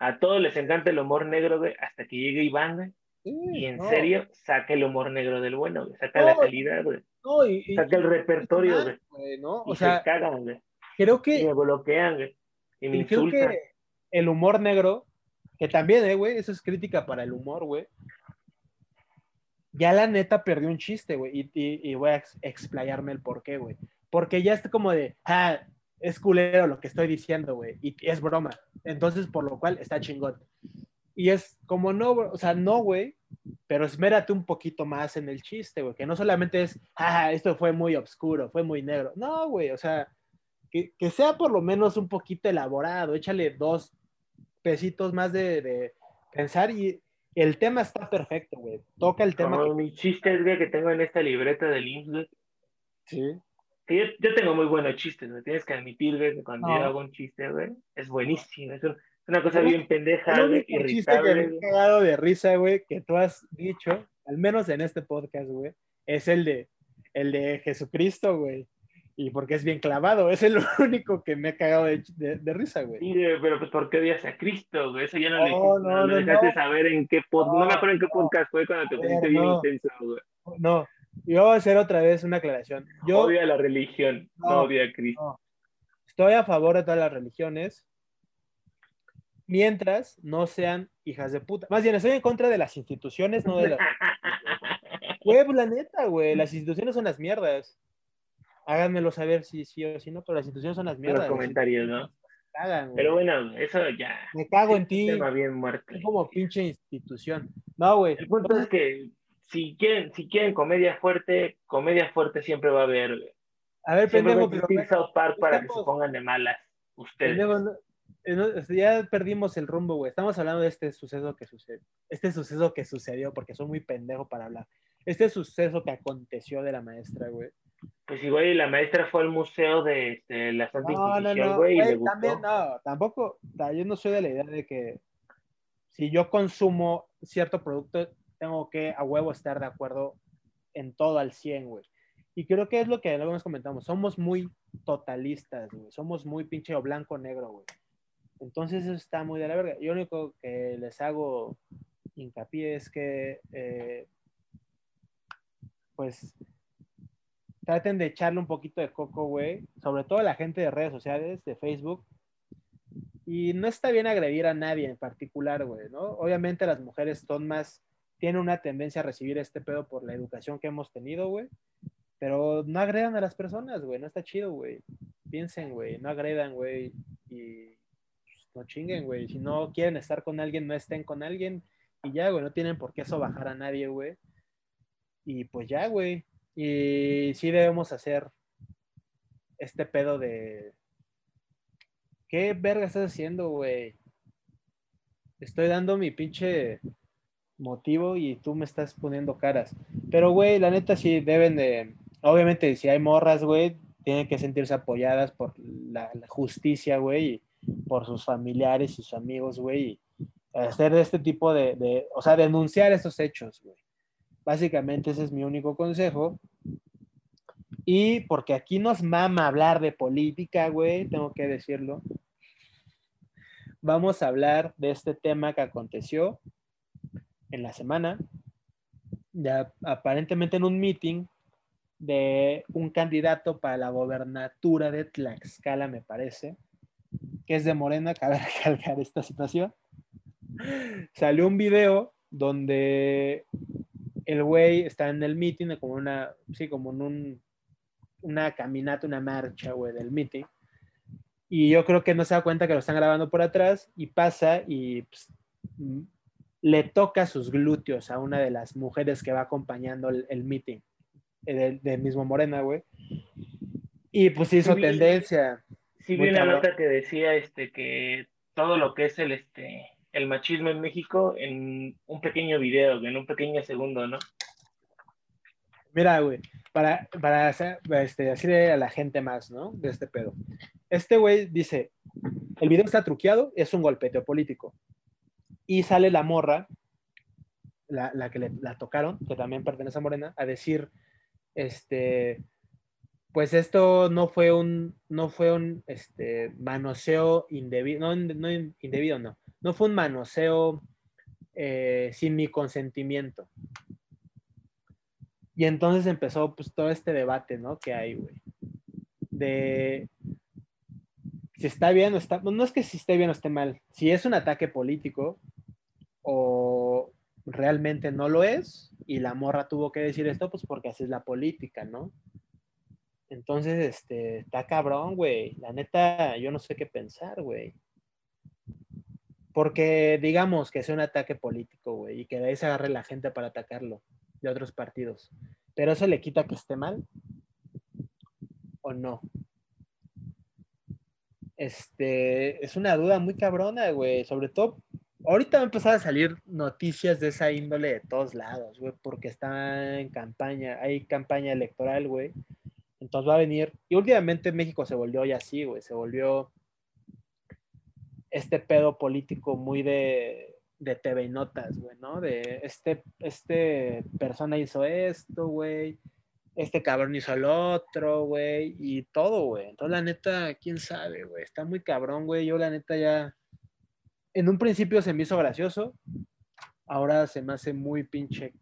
A todos les encanta el humor negro, güey, hasta que llegue Iván, güey. y en serio, saca el humor negro del bueno, güey. Saca la calidad, güey. saca el repertorio, güey. O sea, se cagan, güey. Creo que... Y me bloquean, güey. Y me insultan. que el humor negro que también, eh, güey, eso es crítica para el humor, güey. Ya la neta perdió un chiste, güey, y, voy a explayarme el por qué, güey. Porque ya está como de, ah, es culero lo que estoy diciendo, güey, y es broma. Entonces, por lo cual, está chingón. Y es como no, o sea, no, güey, pero esmérate un poquito más en el chiste, güey, que no solamente es, ah, esto fue muy oscuro, fue muy negro. No, güey, o sea, que, que, sea por lo menos un poquito elaborado, échale dos, pesitos más de, pensar y el tema está perfecto, güey. Toca el tema. Como mi chiste es, güey, que tengo en esta libreta del IMSS, Sí. yo, tengo muy buenos chistes, güey. Tienes que admitir, güey, que cuando yo hago un chiste, güey, es buenísimo. Es, una cosa bien pendeja, güey, irritable. chiste que me he cagado de risa, güey, que tú has dicho, al menos en este podcast, güey, es el de, el de Jesucristo, güey y porque es bien clavado. Es el único que me ha cagado de, de, risa, güey. Sí, pero pues ¿por qué odias a Cristo, güey? Eso ya no, no, no, no, dejaste saber en qué podcast, no, me acuerdo en qué podcast fue cuando te pusiste bien intenso, güey. No, yo voy a hacer otra vez una aclaración. Yo odio a la religión, no, odio a Cristo. Estoy a favor de todas las religiones, mientras no sean hijas de puta. Más bien, estoy en contra de las instituciones, no de las... Güey, la neta, güey, las instituciones son las mierdas. Háganmelo saber si sí o si no, pero las instituciones son las mierdas. Los comentarios, ¿no? Cagan. Pero bueno, eso ya. Me cago en ti. Tema bien muerto. Es como pinche institución. No, güey. El punto es que si quieren, si quieren comedia fuerte, comedia fuerte siempre va a haber. güey. A ver, Siempre va a pendejo, pero South Park para que se pongan de malas ustedes. pendejo, eh, ya perdimos el rumbo, güey. Estamos hablando de este suceso que sucedió. Este suceso que sucedió, porque soy muy pendejo para hablar. Este suceso que aconteció de la maestra, güey. Pues igual y la maestra fue al museo de, de la Santa No, Inquisición, no. güey, y le güey, gustó. también, no, tampoco. Yo no soy de la idea de que si yo consumo cierto producto, tengo que a huevo estar de acuerdo en todo al 100, güey. Y creo que es lo que luego nos comentamos. Somos muy totalistas, güey. Somos muy pinche o blanco o negro, güey. Entonces eso está muy de la verga. Yo lo único que les hago hincapié es que, eh, pues, traten de echarle un poquito de coco, güey. Sobre todo la gente de redes sociales, de Facebook. Y no está bien agredir a nadie en particular, güey, ¿no? Obviamente las mujeres son más, tienen una tendencia a recibir este pedo por la educación que hemos tenido, güey. Pero no agredan a las personas, güey. No está chido, güey. Piensen, güey. No agredan, güey. Y pues, no chinguen, güey. Si no quieren estar con alguien, no estén con alguien. Y ya, güey. No tienen por qué eso bajar a nadie, güey. Y pues ya, güey. Y sí debemos hacer este pedo de... ¿Qué verga estás haciendo, güey? Estoy dando mi pinche motivo y tú me estás poniendo caras. Pero, güey, la neta sí deben de... Obviamente, si hay morras, güey, tienen que sentirse apoyadas por la, justicia, güey, y por sus familiares sus amigos, güey, y hacer este tipo de, de... O sea, denunciar estos hechos, güey. Básicamente ese es mi único consejo. Y porque aquí nos mama hablar de política, güey, tengo que decirlo. Vamos a hablar de este tema que aconteció en la semana, ya aparentemente en un meeting de un candidato para la gobernatura de Tlaxcala, me parece, que es de Morena, cabe recalcar esta situación. Salió un video donde el güey está en el meeting, como una, sí, como en un, una caminata, una marcha, güey, del meeting. Y yo creo que no se da cuenta que lo están grabando por atrás y pasa y pues, mm, le toca sus glúteos a una de las mujeres que va acompañando el, el meeting, eh, del, mismo Morena, güey. Y pues hizo Sí, tendencia. Sí vi una nota que decía este que todo lo que es el este el machismo en México en un pequeño video, en un pequeño segundo, ¿no? Mira, güey, para, para este, decirle a la gente más, ¿no? De este pedo. Este güey dice, el video está truqueado, es un golpeteo político. Y sale la morra, la, la que le, la tocaron, que también pertenece a Morena, a decir, este, pues esto no fue un, no fue un, este, manoseo indebido, no, no indebido, no, no fue un manoseo eh, sin mi consentimiento. Y entonces empezó pues todo este debate, ¿no? Que hay, güey. De si está bien o está, no es que si esté bien o esté mal, si es un ataque político o realmente no lo es y la morra tuvo que decir esto, pues porque así es la política, ¿no? Entonces, este, está cabrón, güey. La neta, yo no sé qué pensar, güey. Porque digamos que es un ataque político, güey, y que de ahí se agarre la gente para atacarlo de otros partidos. Pero eso le quita que esté mal o no. Este, es una duda muy cabrona, güey. Sobre todo, ahorita va a empezar a salir noticias de esa índole de todos lados, güey, porque está en campaña, hay campaña electoral, güey. Entonces va a venir, y últimamente México se volvió ya así, güey, se volvió este pedo político muy de, de TV y Notas, güey, ¿no? De este, este persona hizo esto, güey, este cabrón hizo el otro, güey, y todo, güey. Entonces, la neta, quién sabe, güey, está muy cabrón, güey. Yo, la neta, ya. En un principio se me hizo gracioso, ahora se me hace muy pinche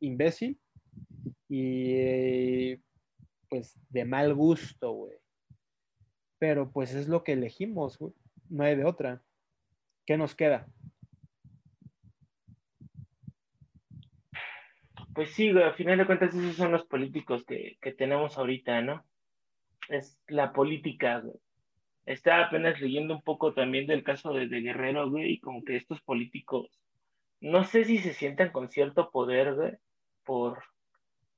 imbécil y pues de mal gusto, güey. pero pues es lo que elegimos, güey. No hay de otra. ¿Qué nos queda? Pues sí, güey, al final de cuentas esos son los políticos que, que tenemos ahorita, ¿no? Es la política, güey. Estaba apenas leyendo un poco también del caso de, de Guerrero, güey, y como que estos políticos, no sé si se sientan con cierto poder, güey, por,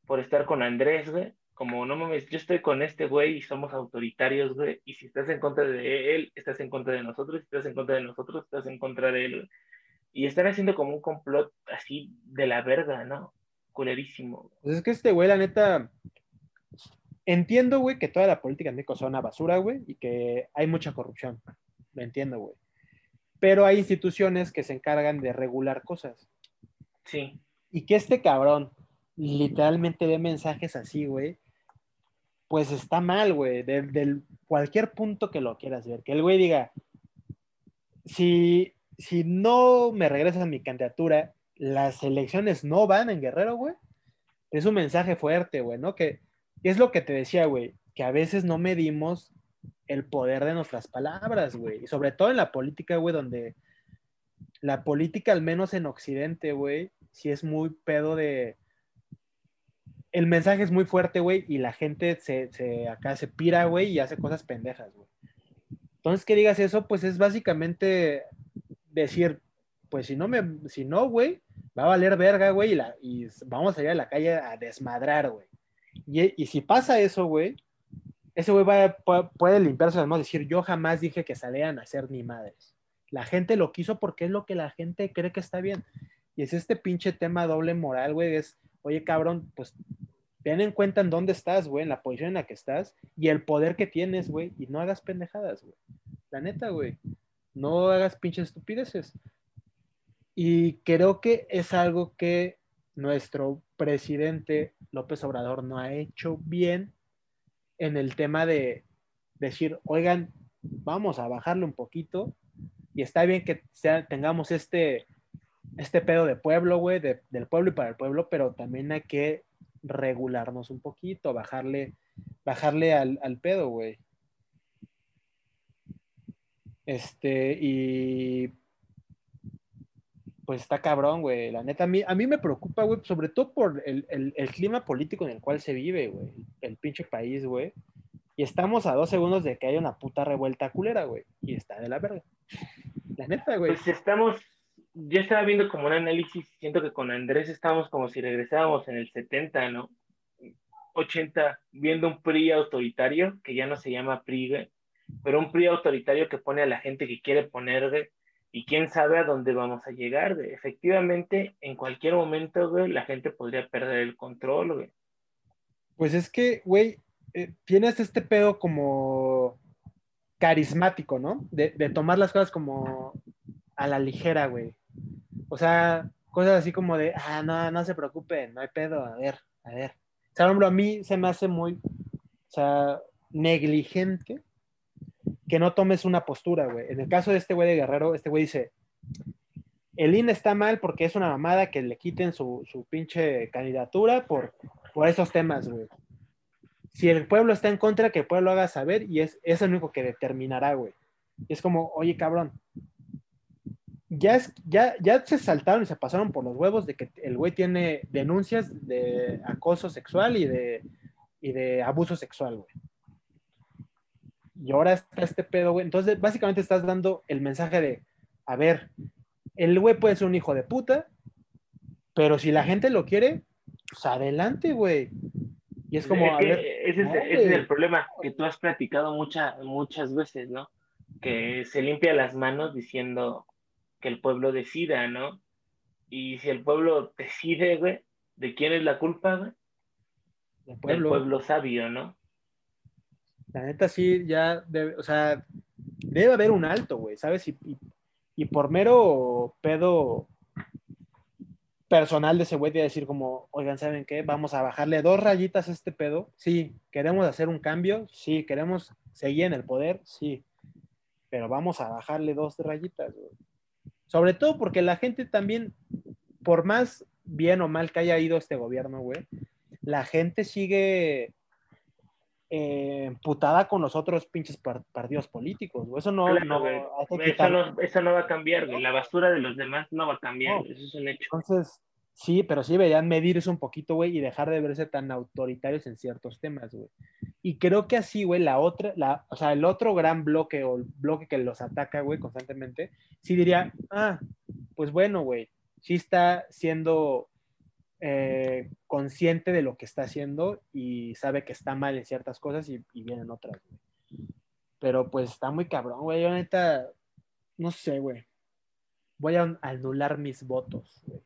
por estar con Andrés, güey. Como no mames, yo estoy con este güey y somos autoritarios, güey. Y si estás en contra de él, estás en contra de nosotros. Si estás en contra de nosotros, estás en contra de él. güey. Y están haciendo como un complot así de la verga, ¿no? Culerísimo. Pues es que este güey, la neta, entiendo, güey, que toda la política en México es una basura, güey, y que hay mucha corrupción. Lo entiendo, güey. Pero hay instituciones que se encargan de regular cosas. Sí. Y que este cabrón literalmente dé mensajes así, güey, pues está mal, güey, de, cualquier punto que lo quieras ver. Que el güey diga, si, si no me regresan mi candidatura, las elecciones no van en Guerrero, güey. Es un mensaje fuerte, güey, ¿no? Que es lo que te decía, güey, que a veces no medimos el poder de nuestras palabras, güey. Y sobre todo en la política, güey, donde la política, al menos en Occidente, güey, sí es muy pedo de... El mensaje es muy fuerte, güey, y la gente se, se acá se pira, güey, y hace cosas pendejas, güey. Entonces, que digas eso, pues es básicamente decir, pues si no me, si no, güey, va a valer verga, güey, y, la- y vamos a salir a la calle a desmadrar, güey. Y, y si pasa eso, güey, ese güey va- pu- puede limpiarse las manos decir, yo jamás dije que salieran a hacer ni madres. La gente lo quiso porque es lo que la gente cree que está bien. Y es este pinche tema doble moral, güey, es, oye, cabrón, pues ten en cuenta en dónde estás, güey, en la posición en la que estás y el poder que tienes, güey, y no hagas pendejadas, güey. La neta, güey. No hagas pinches estupideces. Y creo que es algo que nuestro presidente López Obrador no ha hecho bien en el tema de decir, oigan, vamos a bajarle un poquito y está bien que tengamos este, este pedo de pueblo, güey, de- del pueblo y para el pueblo, pero también hay que regularnos un poquito, bajarle, bajarle al, al pedo, güey. Este, y pues está cabrón, güey. La neta, a mí, a mí me preocupa, güey, sobre todo por el, el- el clima político en el cual se vive, güey. El pinche país, güey. Y estamos a dos segundos de que haya una puta revuelta culera, güey. Y está de la verga. La neta, güey. Pues estamos, yo estaba viendo como un análisis, siento que con Andrés estamos como si regresábamos en el 70, ¿no? 80, viendo un PRI autoritario, que ya no se llama PRI, pero un PRI autoritario que pone a la gente que quiere poner, y quién sabe a dónde vamos a llegar, güey. Efectivamente, en cualquier momento, güey, la gente podría perder el control, güey. Pues es que, güey, eh, tienes este pedo como carismático, ¿no? De tomar las cosas como a la ligera, güey. O sea, cosas así como de, ah, no, no se preocupen, no hay pedo, a ver, a ver. O sea, ejemplo, a mí se me hace muy, o sea, negligente que no tomes una postura, güey. En el caso de este güey de Guerrero, este güey dice, el INE está mal porque es una mamada que le quiten su, su pinche candidatura por, por esos temas, güey. Si el pueblo está en contra, que el pueblo haga saber y es, es el único que determinará, güey. Y es como, oye, cabrón, ya, es, ya, ya se saltaron y se pasaron por los huevos de que el güey tiene denuncias de acoso sexual y de, y de abuso sexual, güey. Y ahora está este pedo, güey. Entonces, básicamente estás dando el mensaje de, a ver, el güey puede ser un hijo de puta, pero si la gente lo quiere, pues adelante, güey. Y es como, Es a que ver, ese, es, no, ese es güey. el problema que tú has platicado mucha, muchas veces, ¿no? Que se limpia las manos diciendo que el pueblo decida, ¿no? Y si el pueblo decide, güey, ¿de quién es la culpa, güey? el Del pueblo, pueblo sabio, ¿no? la neta sí, ya, debe, o sea, debe haber un alto, güey, ¿sabes? Y, y, y por mero pedo personal de ese güey de decir como, oigan, ¿saben qué? Vamos a bajarle dos rayitas a este pedo. Sí, queremos hacer un cambio, sí, queremos seguir en el poder, sí, pero vamos a bajarle dos rayitas, güey. Sobre todo porque la gente también, por más bien o mal que haya ido este gobierno, güey, la gente sigue eh, emputada con los otros pinches partidos políticos, Eso no, no, eso no, eso no va a cambiar, La basura de los demás no va a cambiar, eso es un hecho. Entonces, Sí, pero sí deberían medirse un poquito, güey, y dejar de verse tan autoritarios en ciertos temas, güey. Y creo que así, güey, la otra, la, o sea, el otro gran bloque o el bloque que los ataca, güey, constantemente, sí diría, ah, pues bueno, güey, sí está siendo eh, consciente de lo que está haciendo y sabe que está mal en ciertas cosas y, vienen otras, güey. Pero pues está muy cabrón, güey. Yo neta, no sé, güey. Voy a anular mis votos, güey.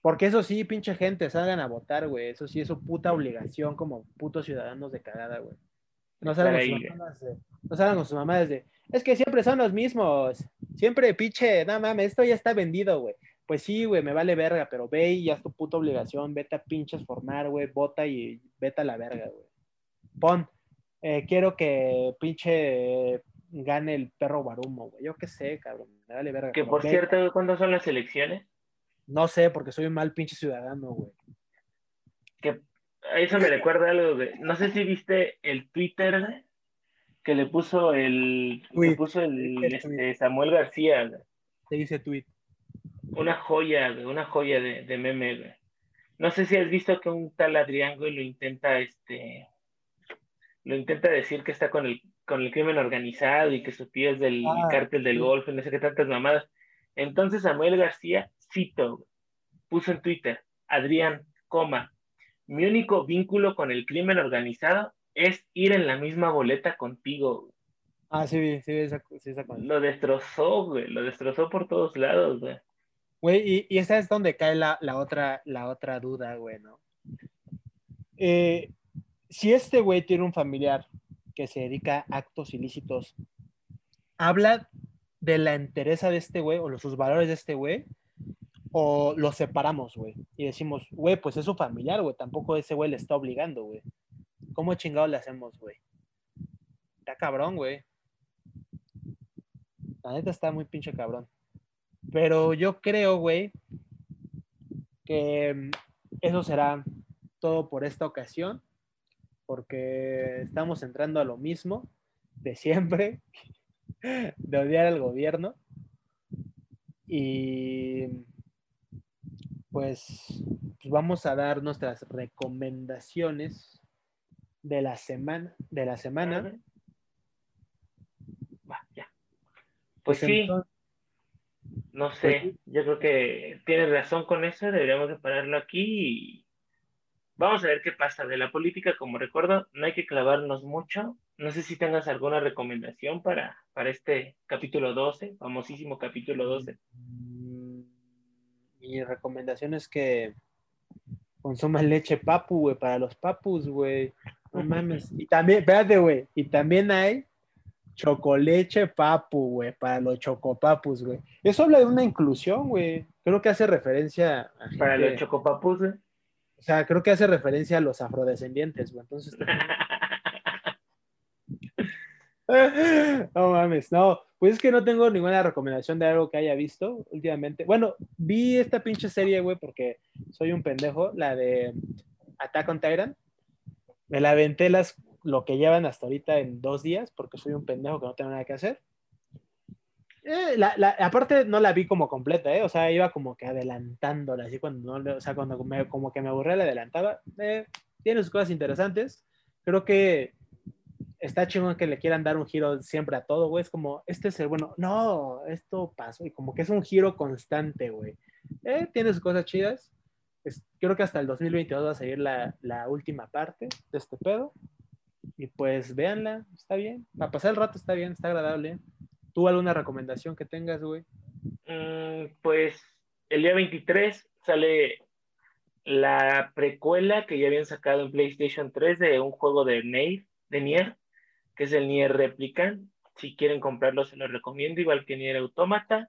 Porque eso sí, pinche gente, salgan a votar, güey. Eso sí es su puta obligación como putos ciudadanos de cagada, güey. No salgan con sus mamás de, es que siempre son los mismos. Siempre, pinche, no mames, esto ya está vendido, güey. Pues sí, güey, me vale verga, pero ve y ya es tu puta obligación. Vete a pinches formar, güey. Vota y vete a la verga, güey. Pon, eh, quiero que pinche gane el perro barumo, güey. Yo qué sé, cabrón. Me vale verga. Que por cierto, ¿cuándo son las elecciones? No sé, porque soy un mal pinche ciudadano, güey. Que eso me recuerda algo, güey. No sé si viste el Twitter que le puso el, puso el, este, Samuel García. Güey. Te dice tweet. Una joya, güey, una joya de, de meme, güey. No sé si has visto que un tal Adrián, güey, lo intenta, este, lo intenta decir que está con el, con el crimen organizado y que su tío es del ah, cártel del golfo y no sé qué tantas mamadas. Entonces Samuel García cito, puso en Twitter, Adrián, coma, mi único vínculo con el crimen organizado es ir en la misma boleta contigo. Ah, sí, sí, esa, sí, Lo destrozó, güey, lo destrozó por todos lados, güey. Güey, y, y, esa es donde cae la, otra, la otra duda, güey, ¿no? Eh, si este güey tiene un familiar que se dedica a actos ilícitos, ¿habla de la entereza de este güey o los, sus valores de este güey? O lo separamos, güey, y decimos, güey, pues es su familiar, güey, tampoco ese güey le está obligando, güey. ¿Cómo chingado le hacemos, güey? Está cabrón, güey. La neta está muy pinche cabrón. Pero yo creo, güey, que mm, eso será todo por esta ocasión, porque estamos entrando a lo mismo de siempre, de odiar al gobierno. Y pues, pues, vamos a dar nuestras recomendaciones de la semana. De la semana. Va, ya. Pues, pues sí. no sé, pues yo creo que tienes razón con eso, deberíamos de pararlo aquí y vamos a ver qué pasa. De la política, como recuerdo, no hay que clavarnos mucho. No sé si tengas alguna recomendación para, para este capítulo 12, famosísimo capítulo 12 mi recomendación es que consuman leche papu, güey, para los papus, güey. No mames. Y también, espérate, güey, y también hay chocoleche papu, güey, para los chocopapus, güey. Eso habla de una inclusión, güey. Creo que hace referencia a Para los chocopapus, güey. O sea, creo que hace referencia a los afrodescendientes, güey. Entonces. no mames, no. Pues es que no tengo ninguna recomendación de algo que haya visto últimamente. Bueno, vi esta pinche serie, güey, porque soy un pendejo, la de Attack on Titan. Me la aventé las, lo que llevan hasta ahorita en dos días, porque soy un pendejo que no tengo nada que hacer. Eh, la, la, aparte no la vi como completa, ¿eh? O sea, iba como que adelantándola, así cuando no, o sea, cuando me, como que me aburría la adelantaba. Eh, tiene sus cosas interesantes. Creo que está chingón que le quieran dar un giro siempre a todo, güey. Es como, este es el bueno. No, esto pasó. Y como que es un giro constante, güey. Eh, tiene sus cosas chidas. creo que hasta el 2022 va a seguir la, última parte de este pedo. Y pues véanla, está bien. Para pasar el rato está bien, está agradable. ¿Tú alguna recomendación que tengas, güey? Mm, pues el día 23 sale la precuela que ya habían sacado en PlayStation 3 de un juego de Nier, de Nier que es el Nier Replicant. Si quieren comprarlo, se lo recomiendo, igual que Nier Automata.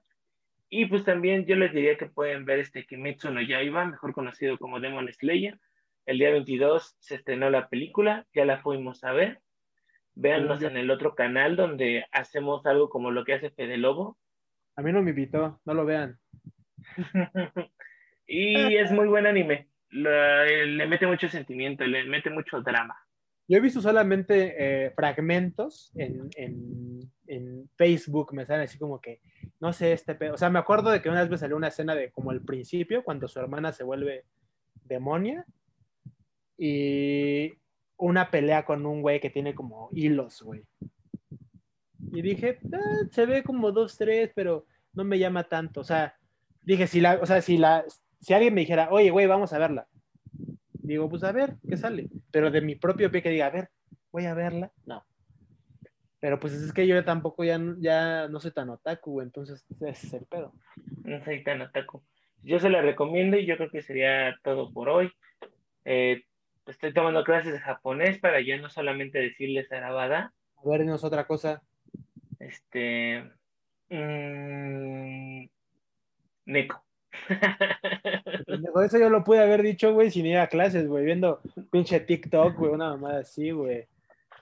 Y pues también yo les diría que pueden ver este Kimetsu no Yaiba, mejor conocido como Demon Slayer. El día 22 se estrenó la película, ya la fuimos a ver. Véannos en el otro canal donde hacemos algo como lo que hace Fede Lobo. A mí no me invitó, no lo vean. y es muy buen anime. le mete mucho sentimiento, le mete mucho drama. Yo he visto solamente eh, fragmentos en, en, en, Facebook, me salen así como que, no sé, este pedo. O sea, me acuerdo de que una vez salió una escena de como el principio, cuando su hermana se vuelve demonia, y una pelea con un güey que tiene como hilos, güey. Y dije, ah, se ve como dos, tres, pero no me llama tanto. O sea, dije, si la, o sea, si la, si alguien me dijera, oye, güey, vamos a verla digo, pues a ver, ¿qué sale? Pero de mi propio pie que diga, a ver, voy a verla, no. Pero pues es que yo tampoco ya, ya no soy tan otaku, entonces ese es el pedo. No soy tan otaku. Yo se la recomiendo y yo creo que sería todo por hoy. Eh, estoy tomando clases de japonés para ya no solamente decirles arabada. A ver, dinos otra cosa. Este. Mmm, Neko. Eso yo lo pude haber dicho, güey, sin ir a clases, güey, viendo pinche TikTok, güey, una mamada así, güey.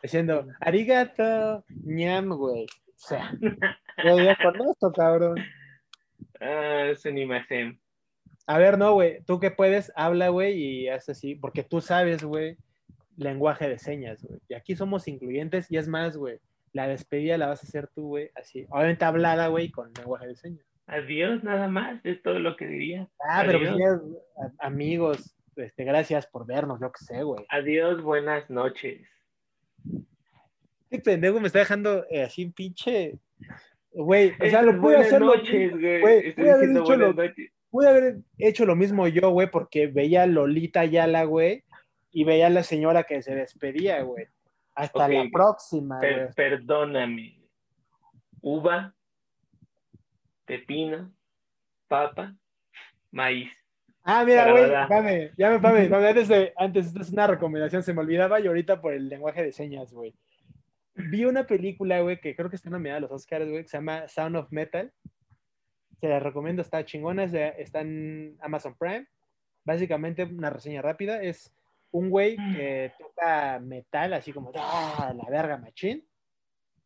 Diciendo, arigato, ñam, güey. O sea, yo ya conozco, cabrón. Ah, ni me hace. A ver, no, güey, tú que puedes, habla, güey, y haz así, porque tú sabes, güey, lenguaje de señas, güey. Y aquí somos incluyentes, y es más, güey, la despedida la vas a hacer tú, güey, así. Obviamente hablada, güey, con lenguaje de señas. Adiós, nada más, es todo lo que diría. Ah, pero pues amigos, este, gracias por vernos, yo que sé, güey. Adiós, buenas noches. Este pendejo me está dejando eh, así pinche. Güey, o sea, lo pude hacer. Noches, güey. Pude, haber hecho lo, pude haber hecho lo mismo yo, güey, porque veía a Lolita Yala, güey, y veía a la señora que se despedía, güey. Hasta la próxima, güey. Perdóname. Uva pepino, papa, maíz. Ah, mira, güey, dame, ya me pame, antes, de, antes, esta es una recomendación, se me olvidaba y ahorita por el lenguaje de señas, güey. Vi una película, güey, que creo que está nominada a los Oscars, güey, que se llama Sound of Metal. Se la recomiendo, está chingona, está en Amazon Prime. Básicamente, una reseña rápida, es un güey que toca metal, así como, ¡ah, la verga, machín!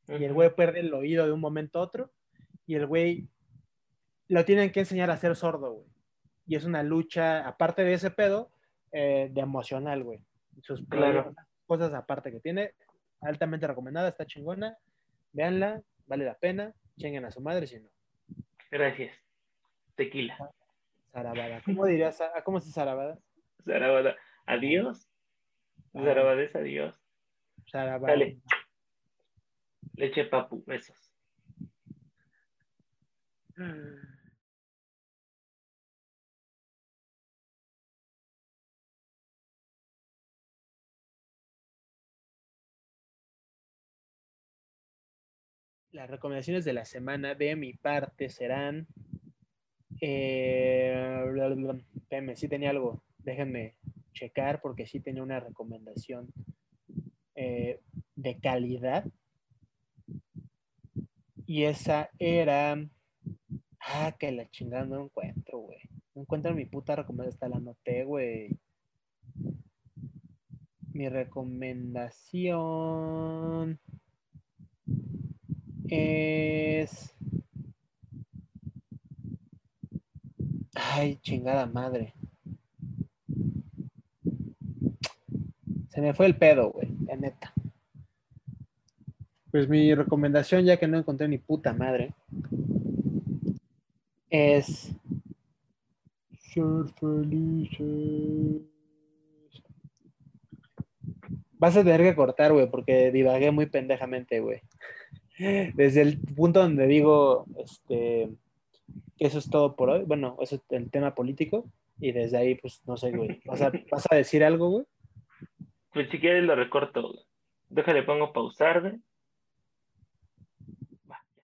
Y el güey pierde el oído de un momento a otro. Y el güey lo tienen que enseñar a ser sordo, güey. Y es una lucha, aparte de ese pedo, eh, de emocional, güey. Sus cosas aparte que tiene, altamente recomendada, está chingona. Véanla, vale la pena. Chinguen a su madre si no. Gracias. Tequila. Zarabada. ¿Cómo dirías? ¿Cómo se Zarabada? Zarabada. Adiós. Ah. Zarabada es adiós. Zarabada. Dale. Leche papu, besos. Mm. Las recomendaciones de la semana de mi parte serán. Eh, sí tenía algo. Déjenme checar porque sí tenía una recomendación eh, de calidad. Y esa era. Ah, que la chingada no encuentro, güey. No encuentro mi puta recomendación. Hasta la anoté, güey. Mi recomendación es... Ay, chingada madre. Se me fue el pedo, güey, la neta. Pues mi recomendación, ya que no encontré ni puta madre, es ser felices. Vas a tener que cortar, güey, porque divagué muy pendejamente, güey desde el punto donde digo este, que eso es todo por hoy, bueno, eso es el tema político, y desde ahí, pues no sé, güey. ¿Vas a, ¿vas a decir algo, güey? Pues si quieres lo recorto. Déjale, pongo pausar, güey.